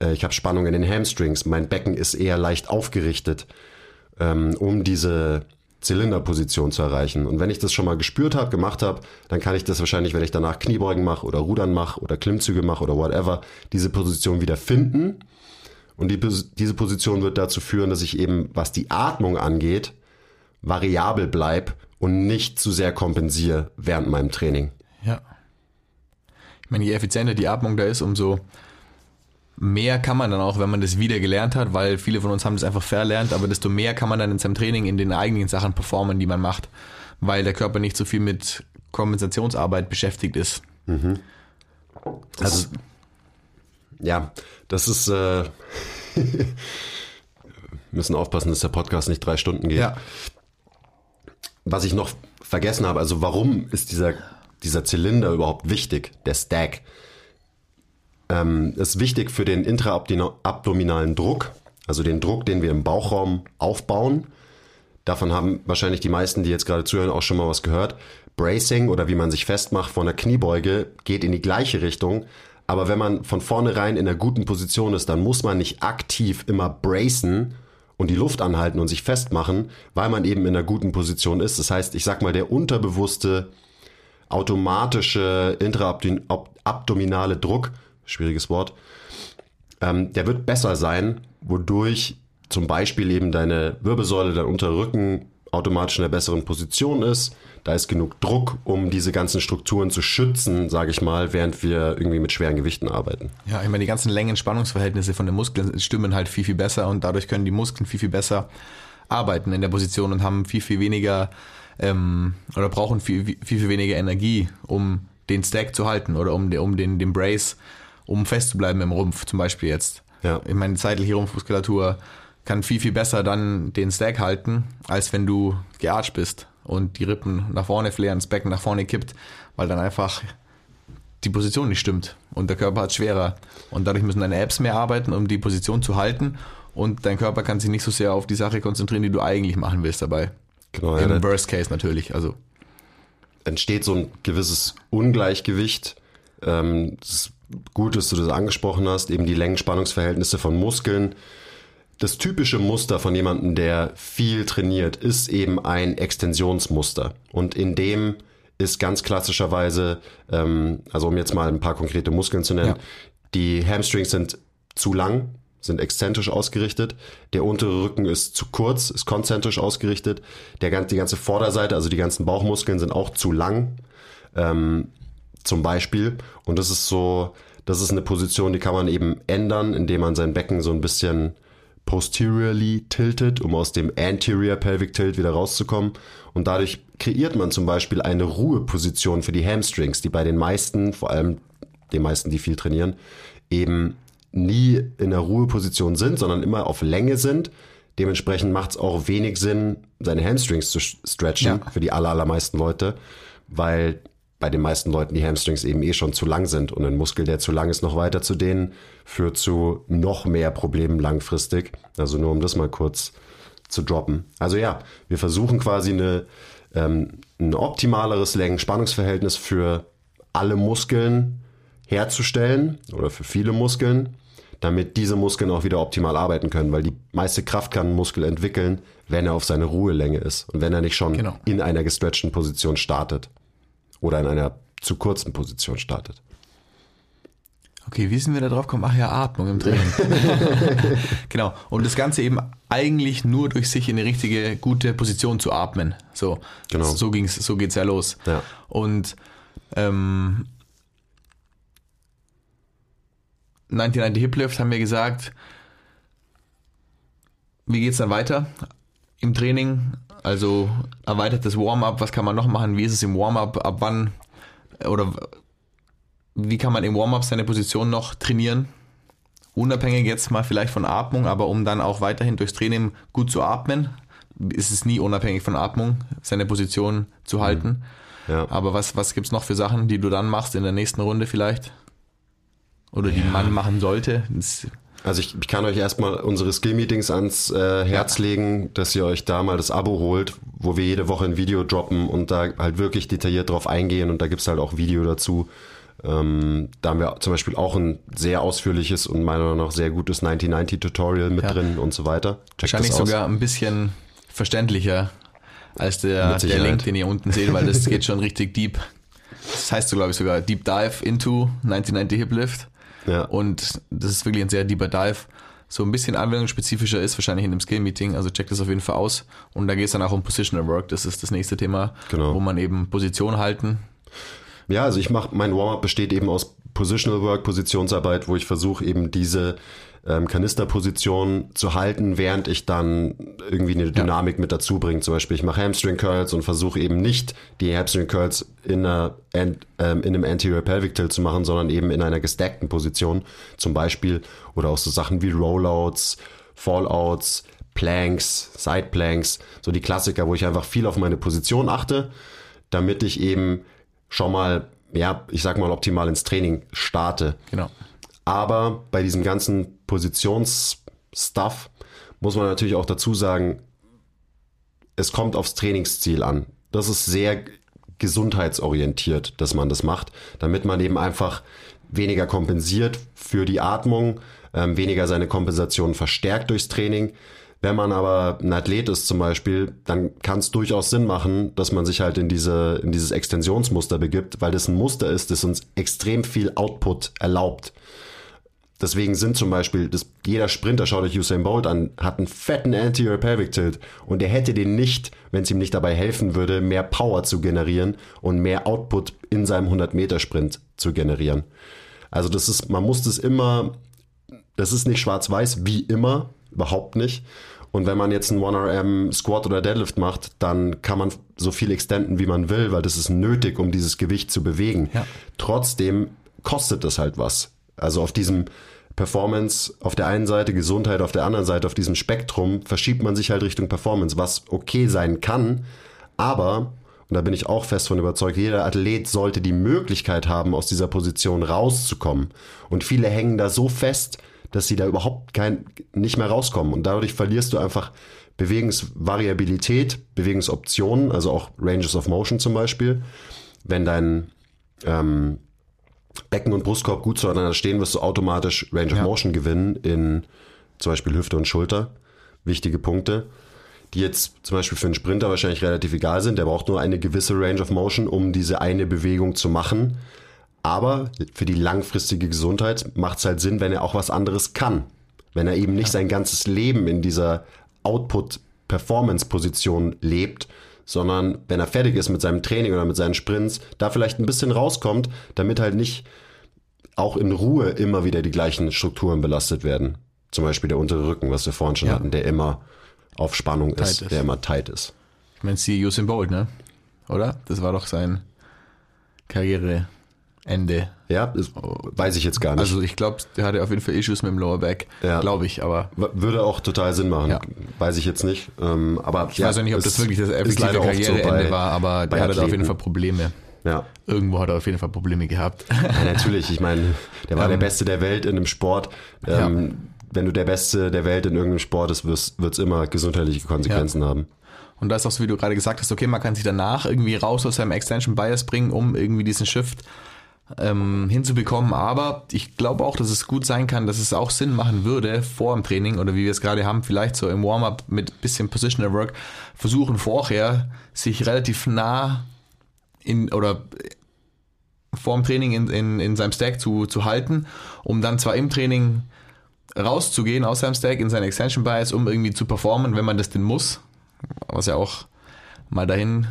Äh, ich habe Spannung in den Hamstrings, mein Becken ist eher leicht aufgerichtet, ähm, um diese Zylinderposition zu erreichen. Und wenn ich das schon mal gespürt habe, gemacht habe, dann kann ich das wahrscheinlich, wenn ich danach Kniebeugen mache oder Rudern mache oder Klimmzüge mache oder whatever, diese Position wieder finden. Und die, diese Position wird dazu führen, dass ich eben, was die Atmung angeht, variabel bleib und nicht zu sehr kompensiere während meinem Training. Ja. Ich meine, je effizienter die Atmung da ist, umso mehr kann man dann auch, wenn man das wieder gelernt hat, weil viele von uns haben das einfach verlernt, aber desto mehr kann man dann in seinem Training in den eigenen Sachen performen, die man macht, weil der Körper nicht so viel mit Kompensationsarbeit beschäftigt ist. Mhm. Also, ja, das ist, äh, müssen aufpassen, dass der Podcast nicht drei Stunden geht. Ja. Was ich noch vergessen habe, also warum ist dieser, dieser Zylinder überhaupt wichtig, der Stack? ähm, ist wichtig für den intraabdominalen Druck, also den Druck, den wir im Bauchraum aufbauen. Davon haben wahrscheinlich die meisten, die jetzt gerade zuhören, auch schon mal was gehört. Bracing oder wie man sich festmacht von der Kniebeuge geht in die gleiche Richtung. Aber wenn man von vornherein in einer guten Position ist, dann muss man nicht aktiv immer bracen und die Luft anhalten und sich festmachen, weil man eben in einer guten Position ist. Das heißt, ich sag mal, der unterbewusste, automatische intraabdominale Druck schwieriges Wort, ähm, der wird besser sein, wodurch zum Beispiel eben deine Wirbelsäule, dein Unterrücken automatisch in einer besseren Position ist. Da ist genug Druck, um diese ganzen Strukturen zu schützen, sage ich mal, während wir irgendwie mit schweren Gewichten arbeiten. Ja, ich meine, die ganzen Längen-Spannungsverhältnisse von den Muskeln stimmen halt viel, viel besser und dadurch können die Muskeln viel, viel besser arbeiten in der Position und haben viel, viel weniger ähm, oder brauchen viel, viel, viel weniger Energie, um den Stack zu halten oder um, um den, den Brace um festzubleiben im Rumpf, zum Beispiel jetzt. Ja. Ich meine, zeitliche Rumpfmuskulatur kann viel, viel besser dann den Stack halten, als wenn du gearcht bist und die Rippen nach vorne flären, das Becken nach vorne kippt, weil dann einfach die Position nicht stimmt und der Körper hat schwerer. Und dadurch müssen deine Apps mehr arbeiten, um die Position zu halten und dein Körper kann sich nicht so sehr auf die Sache konzentrieren, die du eigentlich machen willst dabei. Genau, Im ja, Worst Case natürlich. Also entsteht so ein gewisses Ungleichgewicht. Ähm, das gut, dass du das angesprochen hast, eben die Längenspannungsverhältnisse von Muskeln. Das typische Muster von jemandem, der viel trainiert, ist eben ein Extensionsmuster. Und in dem ist ganz klassischerweise, ähm, also um jetzt mal ein paar konkrete Muskeln zu nennen, ja. die Hamstrings sind zu lang, sind exzentrisch ausgerichtet. Der untere Rücken ist zu kurz, ist konzentrisch ausgerichtet. Der, die ganze Vorderseite, also die ganzen Bauchmuskeln sind auch zu lang. Ähm, zum Beispiel. Und das ist so, das ist eine Position, die kann man eben ändern, indem man sein Becken so ein bisschen posteriorly tiltet, um aus dem anterior pelvic tilt wieder rauszukommen. Und dadurch kreiert man zum Beispiel eine Ruheposition für die Hamstrings, die bei den meisten, vor allem den meisten, die viel trainieren, eben nie in der Ruheposition sind, sondern immer auf Länge sind. Dementsprechend macht es auch wenig Sinn, seine Hamstrings zu stretchen ja. für die aller, allermeisten Leute, weil bei den meisten Leuten die Hamstrings eben eh schon zu lang sind und ein Muskel, der zu lang ist, noch weiter zu dehnen, führt zu noch mehr Problemen langfristig. Also nur um das mal kurz zu droppen. Also ja, wir versuchen quasi eine, ähm, ein optimaleres Längen-Spannungsverhältnis für alle Muskeln herzustellen oder für viele Muskeln, damit diese Muskeln auch wieder optimal arbeiten können, weil die meiste Kraft kann ein Muskel entwickeln, wenn er auf seine Ruhelänge ist und wenn er nicht schon genau. in einer gestretchten Position startet oder in einer zu kurzen Position startet. Okay, wie sind wir da drauf gekommen? Ach ja, Atmung im Training. genau. Und das Ganze eben eigentlich nur durch sich in die richtige, gute Position zu atmen. So, genau. so ging's, so geht's ja los. Ja. Und ähm, 1990 Hip Lift haben wir gesagt, wie geht's dann weiter im Training? Also erweitertes Warm-up, was kann man noch machen? Wie ist es im Warm-up? Ab wann oder wie kann man im Warm-up seine Position noch trainieren? Unabhängig jetzt mal vielleicht von Atmung, aber um dann auch weiterhin durchs Training gut zu atmen, ist es nie unabhängig von Atmung, seine Position zu mhm. halten. Ja. Aber was, was es noch für Sachen, die du dann machst in der nächsten Runde vielleicht? Oder die ja. man machen sollte? Das also ich, ich kann euch erstmal unsere Skill-Meetings ans äh, Herz ja. legen, dass ihr euch da mal das Abo holt, wo wir jede Woche ein Video droppen und da halt wirklich detailliert drauf eingehen und da gibt's halt auch Video dazu. Ähm, da haben wir zum Beispiel auch ein sehr ausführliches und meiner Meinung nach sehr gutes 1990 Tutorial mit ja. drin und so weiter. Checkt Wahrscheinlich sogar ein bisschen verständlicher als der, der. Link, den ihr unten seht, weil das geht schon richtig deep. Das heißt so, glaube ich, sogar Deep Dive into 1990 Hip Lift. Ja. Und das ist wirklich ein sehr deeper Dive. So ein bisschen anwendungsspezifischer ist wahrscheinlich in einem Skill-Meeting, also checkt das auf jeden Fall aus. Und da geht es dann auch um Positional Work, das ist das nächste Thema, Genau. wo man eben Position halten. Ja, also ich mache, mein Warm-up besteht eben aus Positional Work, Positionsarbeit, wo ich versuche eben diese ähm, Kanisterposition zu halten, während ich dann irgendwie eine Dynamik mit dazu bringe. Zum Beispiel, ich mache Hamstring Curls und versuche eben nicht die Hamstring Curls in, einer, ähm, in einem Anterior Pelvic Tilt zu machen, sondern eben in einer gestackten Position zum Beispiel. Oder auch so Sachen wie Rollouts, Fallouts, Planks, Side Planks, so die Klassiker, wo ich einfach viel auf meine Position achte, damit ich eben schon mal, ja, ich sag mal optimal ins Training starte. Genau. Aber bei diesem ganzen Positionsstuff muss man natürlich auch dazu sagen, es kommt aufs Trainingsziel an. Das ist sehr gesundheitsorientiert, dass man das macht, damit man eben einfach weniger kompensiert für die Atmung, ähm, weniger seine Kompensation verstärkt durchs Training. Wenn man aber ein Athlet ist zum Beispiel, dann kann es durchaus Sinn machen, dass man sich halt in, diese, in dieses Extensionsmuster begibt, weil das ein Muster ist, das uns extrem viel Output erlaubt. Deswegen sind zum Beispiel, das, jeder Sprinter, schaut euch Usain Bolt an, hat einen fetten Anterior Pelvic Tilt und er hätte den nicht, wenn es ihm nicht dabei helfen würde, mehr Power zu generieren und mehr Output in seinem 100 Meter Sprint zu generieren. Also das ist, man muss das immer, das ist nicht schwarz-weiß, wie immer, überhaupt nicht. Und wenn man jetzt einen 1RM Squat oder Deadlift macht, dann kann man so viel extenden, wie man will, weil das ist nötig, um dieses Gewicht zu bewegen. Ja. Trotzdem kostet das halt was. Also auf diesem Performance auf der einen Seite, Gesundheit auf der anderen Seite, auf diesem Spektrum verschiebt man sich halt Richtung Performance, was okay sein kann, aber, und da bin ich auch fest von überzeugt, jeder Athlet sollte die Möglichkeit haben, aus dieser Position rauszukommen. Und viele hängen da so fest, dass sie da überhaupt kein, nicht mehr rauskommen. Und dadurch verlierst du einfach Bewegungsvariabilität, Bewegungsoptionen, also auch Ranges of Motion zum Beispiel. Wenn dein ähm, Becken und Brustkorb gut zueinander stehen, wirst du automatisch Range of Ja. Motion gewinnen in zum Beispiel Hüfte und Schulter. Wichtige Punkte, die jetzt zum Beispiel für einen Sprinter wahrscheinlich relativ egal sind. Der braucht nur eine gewisse Range of Motion, um diese eine Bewegung zu machen. Aber für die langfristige Gesundheit macht es halt Sinn, wenn er auch was anderes kann. Wenn er eben nicht sein ganzes Leben in dieser Output-Performance-Position lebt, sondern wenn er fertig ist mit seinem Training oder mit seinen Sprints, da vielleicht ein bisschen rauskommt, damit halt nicht auch in Ruhe immer wieder die gleichen Strukturen belastet werden. Zum Beispiel der untere Rücken, was wir vorhin schon Ja. hatten, der immer auf Spannung ist, ist. der immer tight ist. Ich meine, sie Usain Bolt, ne? Oder? Das war doch sein Karriereende. Ja, das weiß ich jetzt gar nicht. Also ich glaube, der hatte auf jeden Fall Issues mit dem Lower Back. Ja. Glaube ich, aber Würde auch total Sinn machen. Ja. Weiß ich jetzt nicht. Ähm, aber ich weiß auch nicht, ob das wirklich das effektive Karriereende war, aber der hatte auf jeden Fall Probleme. Ja. Irgendwo hat er auf jeden Fall Probleme gehabt. ja, natürlich. Ich meine, der war der Ähm, Beste der Welt in einem Sport. Ähm, Wenn du der Beste der Welt in irgendeinem Sport ist, wird es immer gesundheitliche Konsequenzen haben. Und da ist auch so, wie du gerade gesagt hast, okay, man kann sich danach irgendwie raus aus seinem Extension Bias bringen, um irgendwie diesen Shift ähm, hinzubekommen. Aber ich glaube auch, dass es gut sein kann, dass es auch Sinn machen würde, vor dem Training oder wie wir es gerade haben, vielleicht so im Warm-up mit bisschen Positional Work, versuchen vorher, sich relativ nah in oder vor dem Training in, in, in seinem Stack zu, zu halten, um dann zwar im Training rauszugehen aus seinem Stack in seinen Extension Bias, um irgendwie zu performen, wenn man das denn muss, was ja auch mal dahin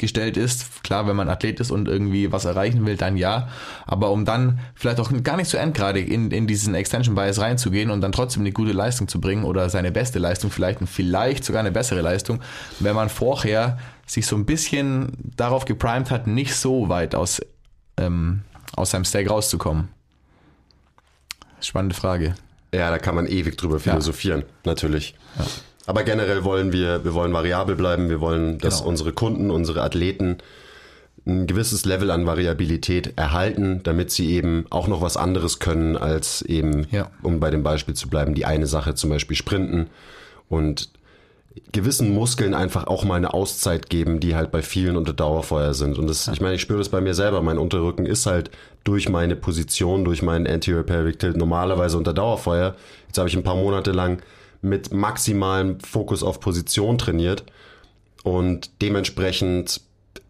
gestellt ist. Klar, wenn man Athlet ist und irgendwie was erreichen will, dann ja. Aber um dann vielleicht auch gar nicht so endgradig in, in diesen Extension Bias reinzugehen und dann trotzdem eine gute Leistung zu bringen oder seine beste Leistung vielleicht und vielleicht sogar eine bessere Leistung, wenn man vorher sich so ein bisschen darauf geprimed hat, nicht so weit aus, ähm, aus seinem Stack rauszukommen. Spannende Frage. Ja, da kann man ewig drüber philosophieren, natürlich. Aber generell wollen wir, wir wollen variabel bleiben, wir wollen, dass Genau. unsere Kunden, unsere Athleten ein gewisses Level an Variabilität erhalten, damit sie eben auch noch was anderes können, als eben, Ja. um bei dem Beispiel zu bleiben, die eine Sache zum Beispiel sprinten und gewissen Muskeln einfach auch mal eine Auszeit geben, die halt bei vielen unter Dauerfeuer sind. Und das, ich meine, ich spüre das bei mir selber. Mein Unterrücken ist halt durch meine Position, durch meinen Anterior Pelvic Tilt normalerweise unter Dauerfeuer. Jetzt habe ich ein paar Monate lang mit maximalem Fokus auf Position trainiert. Und dementsprechend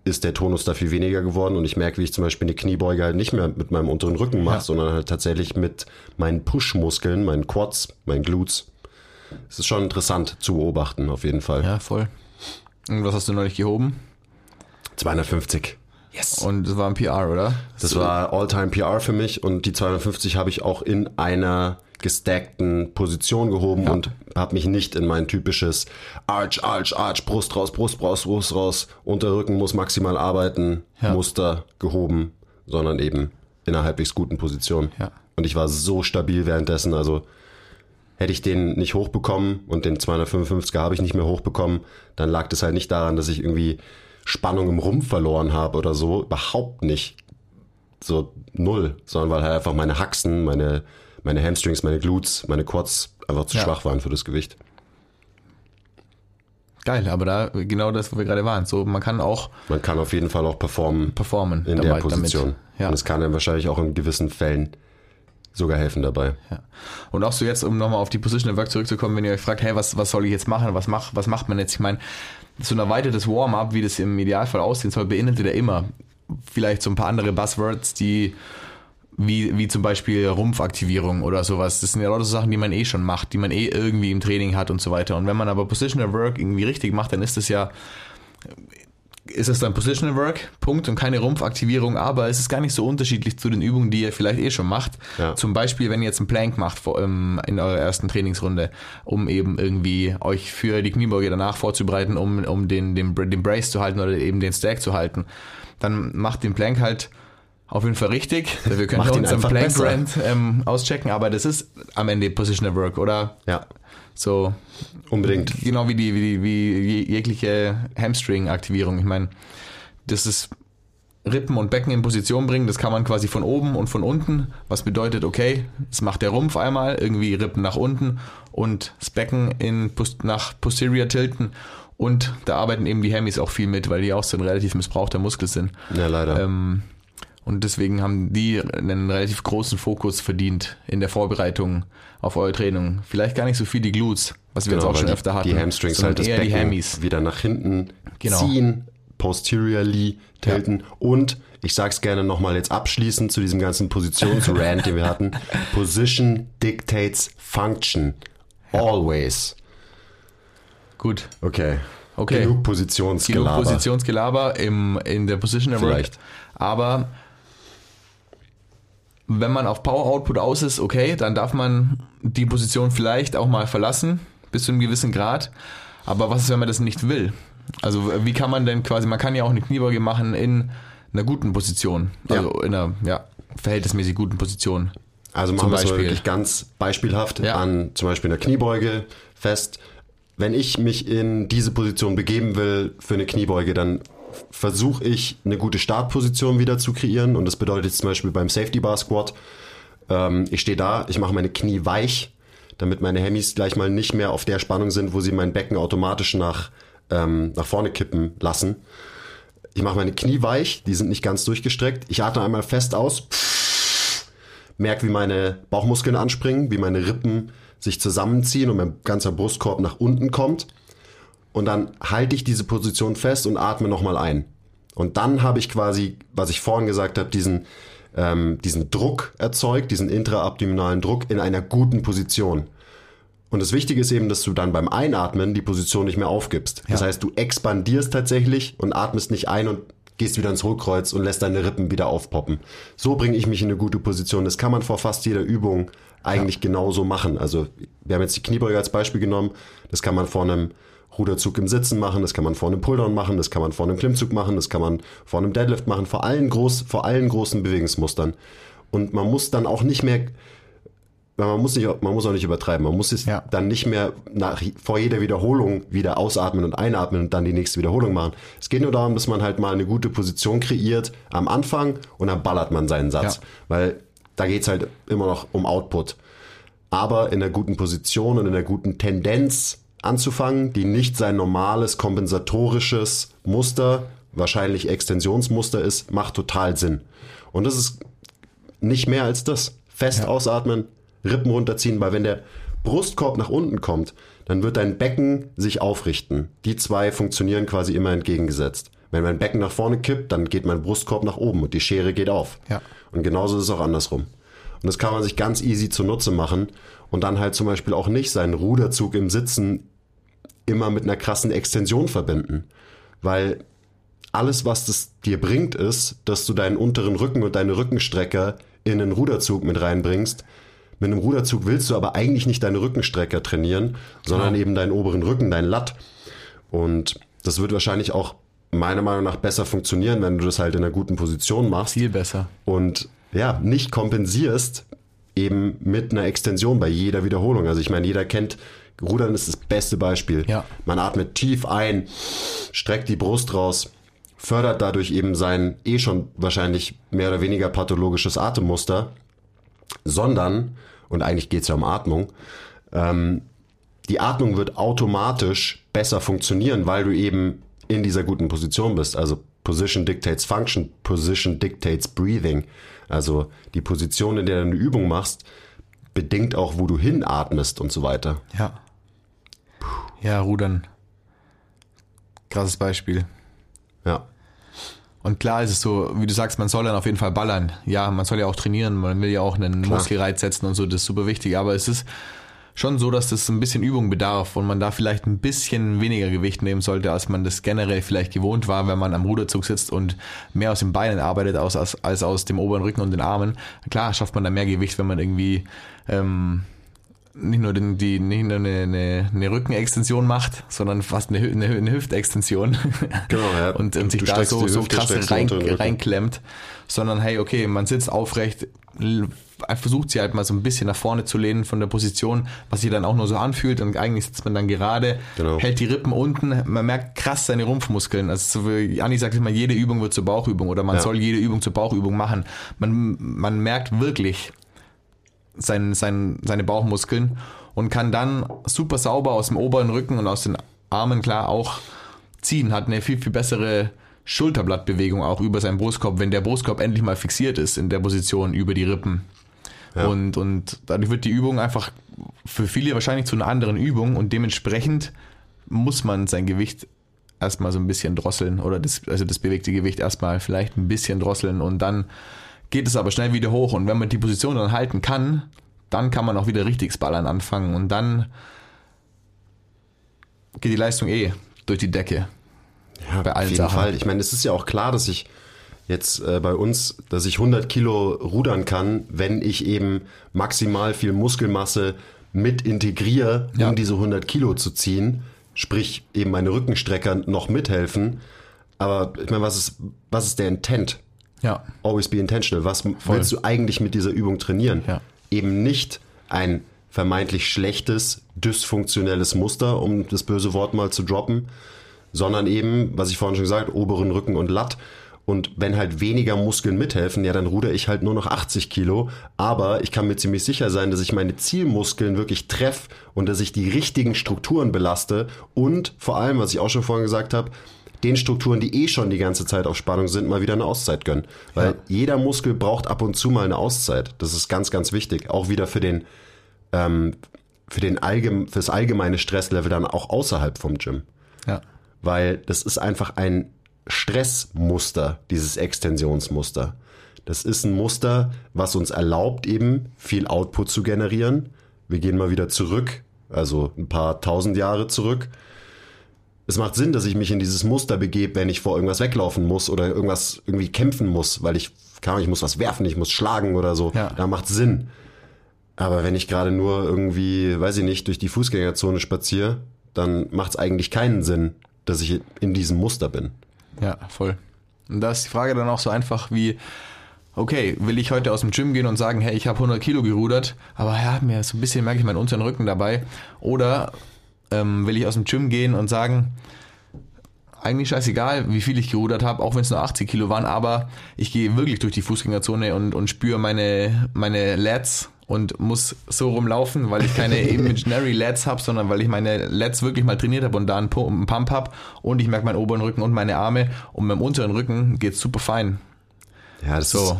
ist der Tonus da viel weniger geworden und ich merke, wie ich zum Beispiel eine Kniebeuge halt nicht mehr mit meinem unteren Rücken mache, Ja. sondern halt tatsächlich mit meinen Push-Muskeln, meinen Quads, meinen Glutes. Es ist schon interessant zu beobachten, auf jeden Fall. Ja, voll. Und was hast du neulich gehoben? 250. Yes. Und das war ein PR, oder? Das war All-Time PR für mich und die 250 habe ich auch in einer gestackten Position gehoben Ja. und habe mich nicht in mein typisches Arch, Arch, Arch, Brust raus, Brust raus, Brust raus, Unterrücken muss maximal arbeiten, Ja. Muster gehoben, sondern eben in einer halbwegs guten Position. Ja. Und ich war so stabil währenddessen, also hätte ich den nicht hochbekommen und den 255er habe ich nicht mehr hochbekommen, dann lag das halt nicht daran, dass ich irgendwie Spannung im Rumpf verloren habe oder so, überhaupt nicht so null, sondern weil halt einfach meine Haxen, meine, meine Hamstrings, meine Glutes, meine Quads einfach zu Ja. schwach waren für das Gewicht. Geil, aber da genau das, wo wir gerade waren. So, man kann auch Man kann auf jeden Fall auch performen performen in dabei- der Position. Ja. Und es kann einem wahrscheinlich auch in gewissen Fällen sogar helfen dabei. Ja. Und auch so jetzt, um nochmal auf die Position of Work zurückzukommen, wenn ihr euch fragt, hey, was, was soll ich jetzt machen? Was, mach, was macht man jetzt? Ich meine, so ein erweitertes Warm-up, wie das im Idealfall aussehen soll, beinhaltet ja immer vielleicht so ein paar andere Buzzwords, die wie, wie zum Beispiel Rumpfaktivierung oder sowas. Das sind ja lauter so Sachen, die man eh schon macht, die man eh irgendwie im Training hat und so weiter. Und wenn man aber Positional Work irgendwie richtig macht, dann ist es ja ist es dann Positional Work, Punkt, und keine Rumpfaktivierung, aber es ist gar nicht so unterschiedlich zu den Übungen, die ihr vielleicht eh schon macht. Ja. Zum Beispiel, wenn ihr jetzt einen Plank macht ähm, in eurer ersten Trainingsrunde, um eben irgendwie euch für die Kniebeuge danach vorzubereiten, um, um den, den, den Brace zu halten oder eben den Stack zu halten, dann macht den Plank halt auf jeden Fall richtig. Wir können Macht ihn unseren besser. Rant ähm, auschecken, aber das ist am Ende Positional Work, oder? Ja, So, unbedingt. Genau wie die, wie die, wie je- jegliche Hamstring-Aktivierung. Ich meine, das ist Rippen und Becken in Position bringen, das kann man quasi von oben und von unten, was bedeutet, okay, das macht der Rumpf einmal, irgendwie Rippen nach unten und das Becken in, nach posterior tilten und da arbeiten eben die Hammies auch viel mit, weil die auch so ein relativ missbrauchter Muskel sind. Ja, leider. Ähm, und deswegen haben die einen relativ großen Fokus verdient in der Vorbereitung auf eure Training. Vielleicht gar nicht so viel die Glutes, was wir jetzt auch Genau, schon die, öfter hatten. Die Hamstrings halt das eher Becken die Hammies. wieder nach hinten Genau. ziehen, posteriorly tilten und ich sag's gerne nochmal jetzt abschließend zu diesem ganzen Positionsrand, den wir hatten. Position dictates function. Always. Gut. Okay. Okay. Genug Genug Positionsgelaber. Positionsgelaber im, in der Position. Vielleicht. Aber wenn man auf Power Output aus ist, okay, dann darf man die Position vielleicht auch mal verlassen, bis zu einem gewissen Grad. Aber was ist, wenn man das nicht will? Also wie kann man denn quasi, man kann ja auch eine Kniebeuge machen in einer guten Position. Also in einer ja, verhältnismäßig guten Position. Also machen wir es wirklich ganz beispielhaft Ja. an zum Beispiel einer Kniebeuge fest. Wenn ich mich in diese Position begeben will für eine Kniebeuge, dann versuche ich eine gute Startposition wieder zu kreieren. Und das bedeutet zum Beispiel beim Safety Bar Squat, ähm, ich stehe da, ich mache meine Knie weich, damit meine Hemmis gleich mal nicht mehr auf der Spannung sind, wo sie mein Becken automatisch nach, ähm, nach vorne kippen lassen. Ich mache meine Knie weich, die sind nicht ganz durchgestreckt. Ich atme einmal fest aus, merke, wie meine Bauchmuskeln anspringen, wie meine Rippen sich zusammenziehen und mein ganzer Brustkorb nach unten kommt. Und dann halte ich diese Position fest und atme nochmal ein. Und dann habe ich quasi, was ich vorhin gesagt habe, diesen, ähm, diesen Druck erzeugt, diesen intraabdominalen Druck in einer guten Position. Und das Wichtige ist eben, dass du dann beim Einatmen die Position nicht mehr aufgibst. Das Ja. heißt, du expandierst tatsächlich und atmest nicht ein und gehst wieder ins Hohlkreuz und lässt deine Rippen wieder aufpoppen. So bringe ich mich in eine gute Position. Das kann man vor fast jeder Übung eigentlich genauso machen. Also wir haben jetzt die Kniebeuge als Beispiel genommen. Das kann man vor einem Ruderzug im Sitzen machen, das kann man vor einem Pulldown machen, das kann man vor einem Klimmzug machen, das kann man vor einem Deadlift machen, vor allen, groß, vor allen großen Bewegungsmustern. Und man muss dann auch nicht mehr man muss, nicht, man muss auch nicht übertreiben. Man muss es Ja. dann nicht mehr nach, vor jeder Wiederholung wieder ausatmen und einatmen und dann die nächste Wiederholung machen. Es geht nur darum, dass man halt mal eine gute Position kreiert am Anfang und dann ballert man seinen Satz. Ja. Weil da geht's halt immer noch um Output. Aber in einer guten Position und in einer guten Tendenz anzufangen, die nicht sein normales kompensatorisches Muster, wahrscheinlich Extensionsmuster ist, macht total Sinn. Und das ist nicht mehr als das. Fest ausatmen, Rippen runterziehen, weil wenn der Brustkorb nach unten kommt, dann wird dein Becken sich aufrichten. Die zwei funktionieren quasi immer entgegengesetzt. Wenn mein Becken nach vorne kippt, dann geht mein Brustkorb nach oben und die Schere geht auf. Ja. Und genauso ist es auch andersrum. Und das kann man sich ganz easy zunutze machen und dann halt zum Beispiel auch nicht seinen Ruderzug im Sitzen immer mit einer krassen Extension verbinden. Weil alles, was das dir bringt, ist, dass du deinen unteren Rücken und deine Rückenstrecker in einen Ruderzug mit reinbringst. Mit einem Ruderzug willst du aber eigentlich nicht deine Rückenstrecker trainieren, sondern Genau. eben deinen oberen Rücken, deinen Latt. Und das wird wahrscheinlich auch meiner Meinung nach besser funktionieren, wenn du das halt in einer guten Position machst Viel besser. und ja, nicht kompensierst eben mit einer Extension bei jeder Wiederholung. Also ich meine, jeder kennt, Rudern ist das beste Beispiel. Ja. Man atmet tief ein, streckt die Brust raus, fördert dadurch eben sein eh schon wahrscheinlich mehr oder weniger pathologisches Atemmuster, sondern, und eigentlich geht es ja um Atmung, ähm, die Atmung wird automatisch besser funktionieren, weil du eben in dieser guten Position bist. Also Position dictates Function, Position dictates Breathing. Also die Position, in der du eine Übung machst, bedingt auch, wo du hinatmest und so weiter. Ja. Ja, Rudern. Krasses Beispiel. Ja. Und klar ist es so, wie du sagst, man soll dann auf jeden Fall ballern. Ja, man soll ja auch trainieren, man will ja auch einen Muskelreiz setzen und so, das ist super wichtig. Aber es ist schon so, dass das ein bisschen Übung bedarf und man da vielleicht ein bisschen weniger Gewicht nehmen sollte, als man das generell vielleicht gewohnt war, wenn man am Ruderzug sitzt und mehr aus den Beinen arbeitet als, als, als aus dem oberen Rücken und den Armen. Klar schafft man da mehr Gewicht, wenn man irgendwie ähm, nicht nur, den, die, nicht nur eine, eine, eine Rückenextension macht, sondern fast eine, eine, eine Hüftextension. Genau, ja. und, und sich da so, so krass rein, reinklemmt, sondern hey, okay, man sitzt aufrecht, versucht sie halt mal so ein bisschen nach vorne zu lehnen von der Position, was sich dann auch nur so anfühlt und eigentlich sitzt man dann gerade, Genau. hält die Rippen unten, man merkt krass seine Rumpfmuskeln. Also so wie Anni sagt immer, jede Übung wird zur Bauchübung oder man Ja. soll jede Übung zur Bauchübung machen. Man, man merkt wirklich sein, sein, seine Bauchmuskeln und kann dann super sauber aus dem oberen Rücken und aus den Armen klar auch ziehen, hat eine viel, viel bessere Schulterblattbewegung auch über seinen Brustkorb, wenn der Brustkorb endlich mal fixiert ist in der Position über die Rippen. Ja. Und, und dadurch wird die Übung einfach für viele wahrscheinlich zu einer anderen Übung und dementsprechend muss man sein Gewicht erstmal so ein bisschen drosseln oder das, also das bewegte Gewicht erstmal vielleicht ein bisschen drosseln und dann geht es aber schnell wieder hoch und wenn man die Position dann halten kann, dann kann man auch wieder richtiges Ballern anfangen und dann geht die Leistung eh durch die Decke. Ja, Bei allen auf jeden Sachen. Fall. Ich meine, es ist ja auch klar, dass ich jetzt äh, bei uns, dass ich 100 Kilo rudern kann, wenn ich eben maximal viel Muskelmasse mit integriere, um Ja. diese 100 Kilo zu ziehen. Sprich, eben meine Rückenstrecker noch mithelfen. Aber ich meine, was ist, was ist der Intent? Ja, Always be intentional. Was willst du eigentlich mit dieser Übung trainieren? Ja. Eben nicht ein vermeintlich schlechtes, dysfunktionelles Muster, um das böse Wort mal zu droppen, sondern eben, was ich vorhin schon gesagt, oberen Rücken und Latt. Und wenn halt weniger Muskeln mithelfen, ja, dann ruder ich halt nur noch 80 Kilo. Aber ich kann mir ziemlich sicher sein, dass ich meine Zielmuskeln wirklich treffe und dass ich die richtigen Strukturen belaste. Und vor allem, was ich auch schon vorhin gesagt habe, den Strukturen, die eh schon die ganze Zeit auf Spannung sind, mal wieder eine Auszeit gönnen. Weil Ja. jeder Muskel braucht ab und zu mal eine Auszeit. Das ist ganz, ganz wichtig. Auch wieder für den, ähm, für den allgem fürs allgemeine Stresslevel dann auch außerhalb vom Gym. ja, Weil das ist einfach ein Stressmuster, dieses Extensionsmuster. Das ist ein Muster, was uns erlaubt, eben viel Output zu generieren. Wir gehen mal wieder zurück, also ein paar tausend Jahre zurück. Es macht Sinn, dass ich mich in dieses Muster begebe, wenn ich vor irgendwas weglaufen muss oder irgendwas irgendwie kämpfen muss, weil ich, Ahnung, ich muss was werfen, ich muss schlagen oder so. Ja. Da macht Sinn. Aber wenn ich gerade nur irgendwie, weiß ich nicht, durch die Fußgängerzone spaziere, dann macht es eigentlich keinen Sinn, dass ich in diesem Muster bin. ja, voll. Und da ist die Frage dann auch so einfach wie, okay, will ich heute aus dem Gym gehen und sagen, hey, ich habe 100 Kilo gerudert, aber ja, mir so ein bisschen merke ich meinen unteren Rücken dabei. Oder ähm, will ich aus dem Gym gehen und sagen, eigentlich scheißegal, wie viel ich gerudert habe, auch wenn es nur 80 Kilo waren, aber ich gehe wirklich durch die Fußgängerzone und, und spüre meine, meine Lats und muss so rumlaufen, weil ich keine Imaginary Lats habe, sondern weil ich meine Lats wirklich mal trainiert habe und da einen Pu- einen Pump habe und ich merke meinen oberen Rücken und meine Arme und mit dem unteren Rücken geht's super fein. Ja, das So. ist,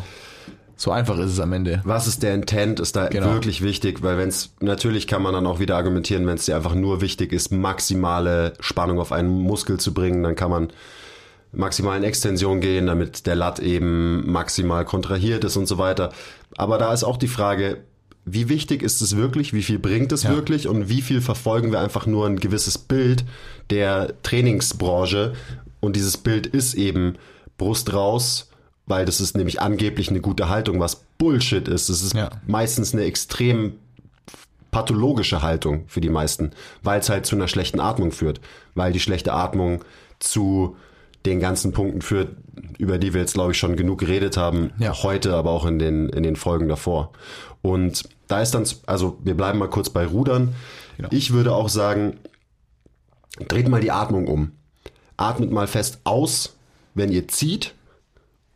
So einfach ist es am Ende. Was ist der Intent, ist da Genau. wirklich wichtig, weil wenn es, natürlich kann man dann auch wieder argumentieren, wenn es dir einfach nur wichtig ist, maximale Spannung auf einen Muskel zu bringen, dann kann man maximal in Extension gehen, damit der Lat eben maximal kontrahiert ist und so weiter. Aber da ist auch die Frage, wie wichtig ist es wirklich, wie viel bringt es Ja. wirklich und wie viel verfolgen wir einfach nur ein gewisses Bild der Trainingsbranche und dieses Bild ist eben Brust raus, weil das ist nämlich angeblich eine gute Haltung, was Bullshit ist. Es ist Ja. meistens eine extrem pathologische Haltung für die meisten, weil es halt zu einer schlechten Atmung führt, weil die schlechte Atmung zu den ganzen Punkten führt, über die wir jetzt glaube ich schon genug geredet haben, Ja. heute, aber auch in den in den Folgen davor. Und da ist dann, also wir bleiben mal kurz bei Rudern. Genau. Ich würde auch sagen, dreht mal die Atmung um. Atmet mal fest aus, wenn ihr zieht,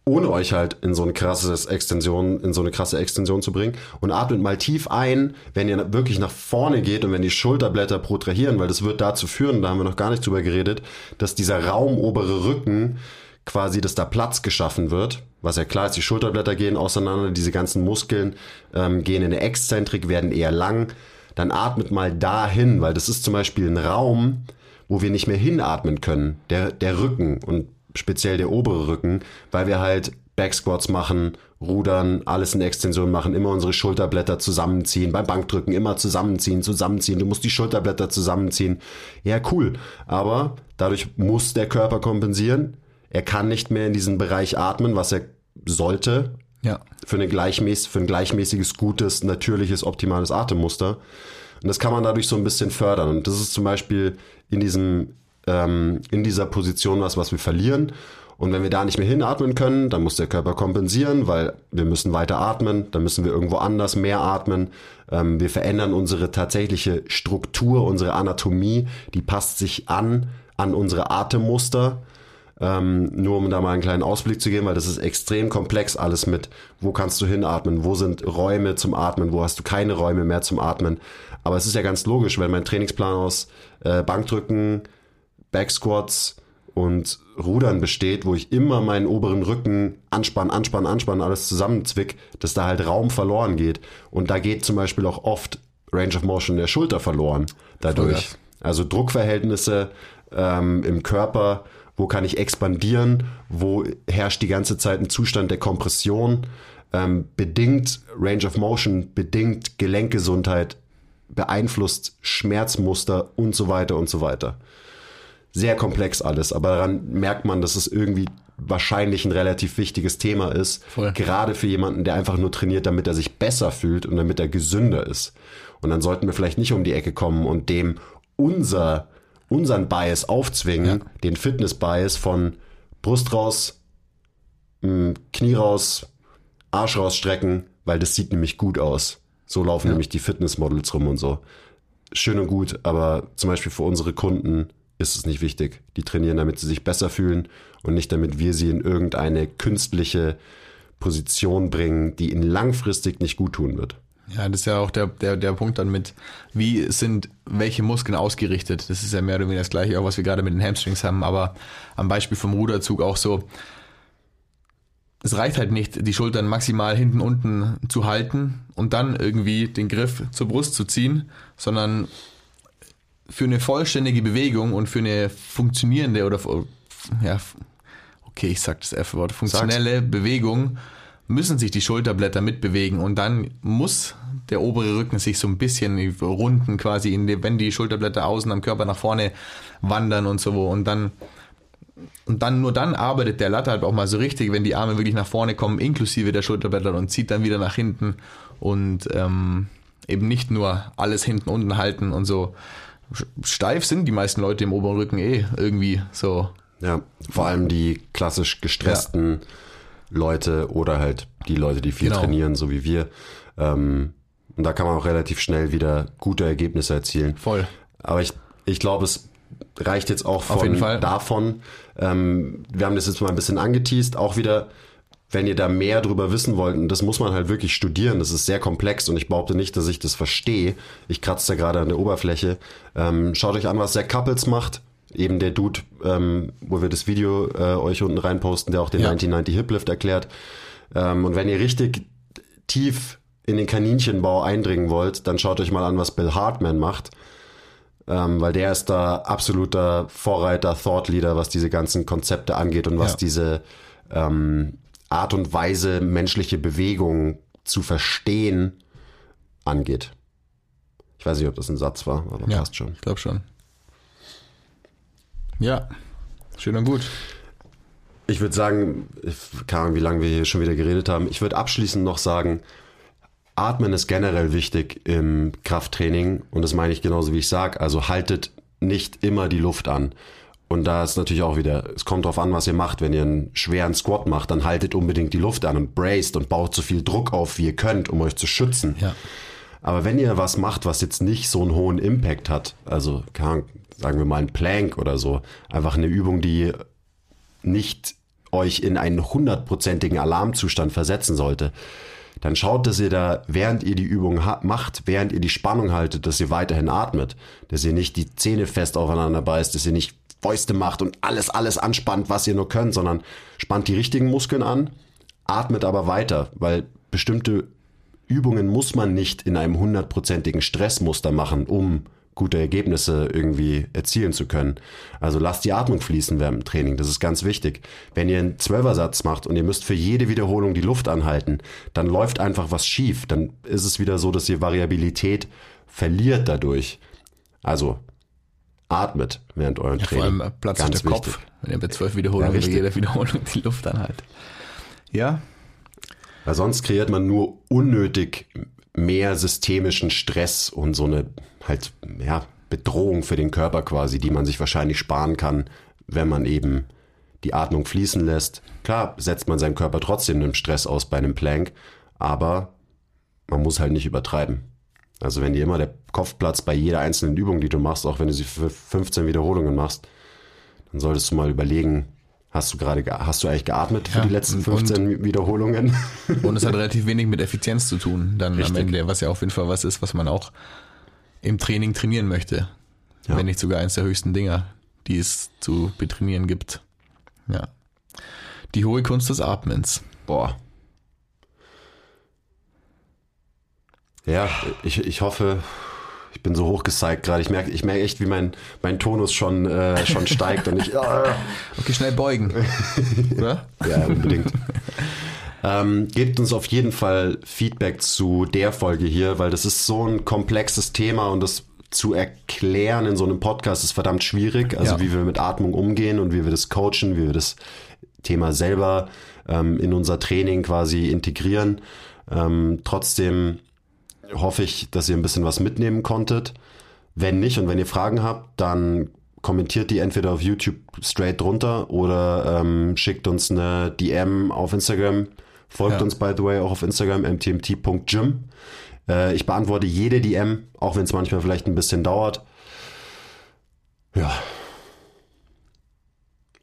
ohne euch halt in so eine krasses Extension, in so eine krasse Extension zu bringen. Und atmet mal tief ein, wenn ihr wirklich nach vorne geht und wenn die Schulterblätter protrahieren, weil das wird dazu führen, da haben wir noch gar nicht drüber geredet, dass dieser Raum obere Rücken quasi, dass da Platz geschaffen wird. Was ja klar ist, die Schulterblätter gehen auseinander, diese ganzen Muskeln ähm, gehen in eine Exzentrik, werden eher lang. Dann atmet mal dahin, weil das ist zum Beispiel ein Raum, wo wir nicht mehr hinatmen können. Der, der Rücken und speziell der obere Rücken, weil wir halt Backsquats machen, rudern, alles in Extension machen, immer unsere Schulterblätter zusammenziehen, beim Bankdrücken immer zusammenziehen, zusammenziehen, du musst die Schulterblätter zusammenziehen. Ja, cool. Aber dadurch muss der Körper kompensieren. Er kann nicht mehr in diesen Bereich atmen, was er sollte, Ja. für, eine gleichmäß, für ein gleichmäßiges, gutes, natürliches, optimales Atemmuster. Und das kann man dadurch so ein bisschen fördern. Und das ist zum Beispiel in diesem, ähm, in dieser Position was, was wir verlieren. Und wenn wir da nicht mehr hinatmen können, dann muss der Körper kompensieren, weil wir müssen weiter atmen, dann müssen wir irgendwo anders mehr atmen. Ähm, wir verändern unsere tatsächliche Struktur, unsere Anatomie, die passt sich an, an unsere Atemmuster. Ähm, nur um da mal einen kleinen Ausblick zu geben, weil das ist extrem komplex alles mit, wo kannst du hinatmen, wo sind Räume zum Atmen, wo hast du keine Räume mehr zum Atmen. Aber es ist ja ganz logisch, wenn mein Trainingsplan aus äh, Bankdrücken, Backsquats und Rudern besteht, wo ich immer meinen oberen Rücken anspannen, anspannen, anspannen, alles zusammenzwick, dass da halt Raum verloren geht. Und da geht zum Beispiel auch oft Range of Motion der Schulter verloren dadurch. Also Druckverhältnisse ähm, im Körper, wo kann ich expandieren, wo herrscht die ganze Zeit ein Zustand der Kompression, ähm, bedingt Range of Motion, bedingt Gelenkgesundheit, beeinflusst Schmerzmuster und so weiter und so weiter. Sehr komplex alles, aber daran merkt man, dass es irgendwie wahrscheinlich ein relativ wichtiges Thema ist, Voll. gerade für jemanden, der einfach nur trainiert, damit er sich besser fühlt und damit er gesünder ist. Und dann sollten wir vielleicht nicht um die Ecke kommen und dem unser, unseren Bias aufzwingen, den Fitness-Bias von Brust raus, m, Knie raus, Arsch rausstrecken, weil das sieht nämlich gut aus. So laufen nämlich die Fitnessmodels rum und so. Schön und gut, aber zum Beispiel für unsere Kunden ist es nicht wichtig. Die trainieren, damit sie sich besser fühlen und nicht damit wir sie in irgendeine künstliche Position bringen, die ihnen langfristig nicht gut tun wird. Ja, das ist ja auch der, der, der Punkt dann mit, wie sind welche Muskeln ausgerichtet. Das ist ja mehr oder weniger das gleiche, auch was wir gerade mit den Hamstrings haben, aber am Beispiel vom Ruderzug auch so. Es reicht halt nicht, die Schultern maximal hinten unten zu halten und dann irgendwie den Griff zur Brust zu ziehen, sondern für eine vollständige Bewegung und für eine funktionierende oder ja, okay, ich sag das F-Wort, funktionelle Bewegung müssen sich die Schulterblätter mitbewegen und dann muss der obere Rücken sich so ein bisschen runden quasi, in wenn die Schulterblätter außen am Körper nach vorne wandern und so und dann und dann nur dann arbeitet der Latte halt auch mal so richtig, wenn die Arme wirklich nach vorne kommen, inklusive der Schulterblätter und zieht dann wieder nach hinten und ähm, eben nicht nur alles hinten unten halten und so steif sind die meisten Leute im oberen Rücken eh irgendwie so. Ja, vor allem die klassisch gestressten Leute oder halt die Leute, die viel Genau. trainieren, so wie wir. Ähm, und da kann man auch relativ schnell wieder gute Ergebnisse erzielen. Voll. Aber ich, ich glaube, es reicht jetzt auch von davon. Ähm, wir haben das jetzt mal ein bisschen angeteased. Auch wieder, wenn ihr da mehr drüber wissen wollt, und das muss man halt wirklich studieren, das ist sehr komplex und ich behaupte nicht, dass ich das verstehe. Ich kratze da gerade an der Oberfläche. Ähm, schaut euch an, was Zach Couples macht. Eben der Dude, ähm, wo wir das Video äh, euch unten reinposten, der auch den Ja. 1990 Hip Lift erklärt. Ähm, und wenn ihr richtig tief in den Kaninchenbau eindringen wollt, dann schaut euch mal an, was Bill Hartman macht. Ähm, weil der ist da absoluter Vorreiter, Thought Leader, was diese ganzen Konzepte angeht und was Ja. diese ähm, Art und Weise, menschliche Bewegung zu verstehen, angeht. Ich weiß nicht, ob das ein Satz war, aber Ja, passt schon. ich glaube schon. Ja, schön und gut. Ich würde sagen, keine Ahnung, wie lange wir hier schon wieder geredet haben. Ich würde abschließend noch sagen, Atmen ist generell wichtig im Krafttraining und das meine ich genauso wie ich sage. Also haltet nicht immer die Luft an. Und da ist natürlich auch wieder, es kommt drauf an, was ihr macht. Wenn ihr einen schweren Squat macht, dann haltet unbedingt die Luft an und braced und baut so viel Druck auf, wie ihr könnt, um euch zu schützen. Ja. Aber wenn ihr was macht, was jetzt nicht so einen hohen Impact hat, also sagen wir mal ein Plank oder so, einfach eine Übung, die nicht euch in einen hundertprozentigen Alarmzustand versetzen sollte, dann schaut, dass ihr da, während ihr die Übung macht, während ihr die Spannung haltet, dass ihr weiterhin atmet, dass ihr nicht die Zähne fest aufeinander beißt, dass ihr nicht Fäuste macht und alles, alles anspannt, was ihr nur könnt, sondern spannt die richtigen Muskeln an, atmet aber weiter, weil bestimmte Übungen muss man nicht in einem hundertprozentigen Stressmuster machen, um gute Ergebnisse irgendwie erzielen zu können. Also lasst die Atmung fließen während dem Training, das ist ganz wichtig. Wenn ihr einen Zwölfersatz macht und ihr müsst für jede Wiederholung die Luft anhalten, dann läuft einfach was schief. Dann ist es wieder so, dass ihr Variabilität verliert dadurch. Also atmet während eurem Vor Training. allem platzt Ganz der Kopf, wichtig. wenn ihr bei zwölf Wiederholungen Ja, bei jeder Wiederholung die Luft anhaltet. Ja, Weil sonst kreiert man nur unnötig mehr systemischen Stress und so eine halt, ja, Bedrohung für den Körper quasi, die man sich wahrscheinlich sparen kann, wenn man eben die Atmung fließen lässt. Klar setzt man seinen Körper trotzdem einem Stress aus bei einem Plank, aber man muss halt nicht übertreiben. Also wenn dir immer der Kopf platzt bei jeder einzelnen Übung, die du machst, auch wenn du sie für 15 Wiederholungen machst, dann solltest du mal überlegen, hast du gerade, ge- hast du eigentlich geatmet für Ja, die letzten und- 15 Wiederholungen? und es hat relativ wenig mit Effizienz zu tun, dann Richtig. am Ende, was ja auf jeden Fall was ist, was man auch im Training trainieren möchte. Ja. Wenn nicht sogar eins der höchsten Dinger, die es zu betrainieren gibt. Ja. Die hohe Kunst des Atmens. Boah. Ja, ich, ich hoffe, ich bin so hochgezeigt gerade. Ich merke ich merke echt, wie mein, mein Tonus schon, äh, schon steigt und ich. Ah, Okay, schnell beugen. Oder? ja, unbedingt. Ähm, gebt uns auf jeden Fall Feedback zu der Folge hier, weil das ist so ein komplexes Thema und das zu erklären in so einem Podcast ist verdammt schwierig. Also Ja. wie wir mit Atmung umgehen und wie wir das coachen, wie wir das Thema selber ähm, in unser Training quasi integrieren. Ähm, trotzdem hoffe ich, dass ihr ein bisschen was mitnehmen konntet. Wenn nicht und wenn ihr Fragen habt, dann kommentiert die entweder auf YouTube straight drunter oder ähm, schickt uns eine DM auf Instagram. Folgt Ja. uns, by the way, auch auf Instagram, mtmt.gym. Äh, ich beantworte jede DM, auch wenn es manchmal vielleicht ein bisschen dauert. Ja.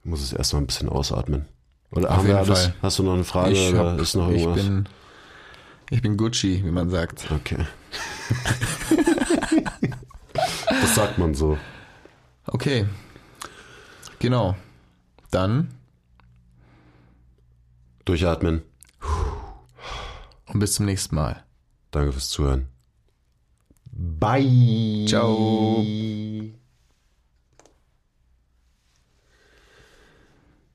Ich muss es erstmal ein bisschen ausatmen. Oder Auf haben wir? Fall. Hast du noch eine Frage Ich, oder hab, ist noch ich, irgendwas? bin, ich bin Gucci, wie man sagt. okay. das sagt man so. Okay. Genau. Dann Durchatmen. und bis zum nächsten Mal. Danke fürs Zuhören. Bye. Ciao.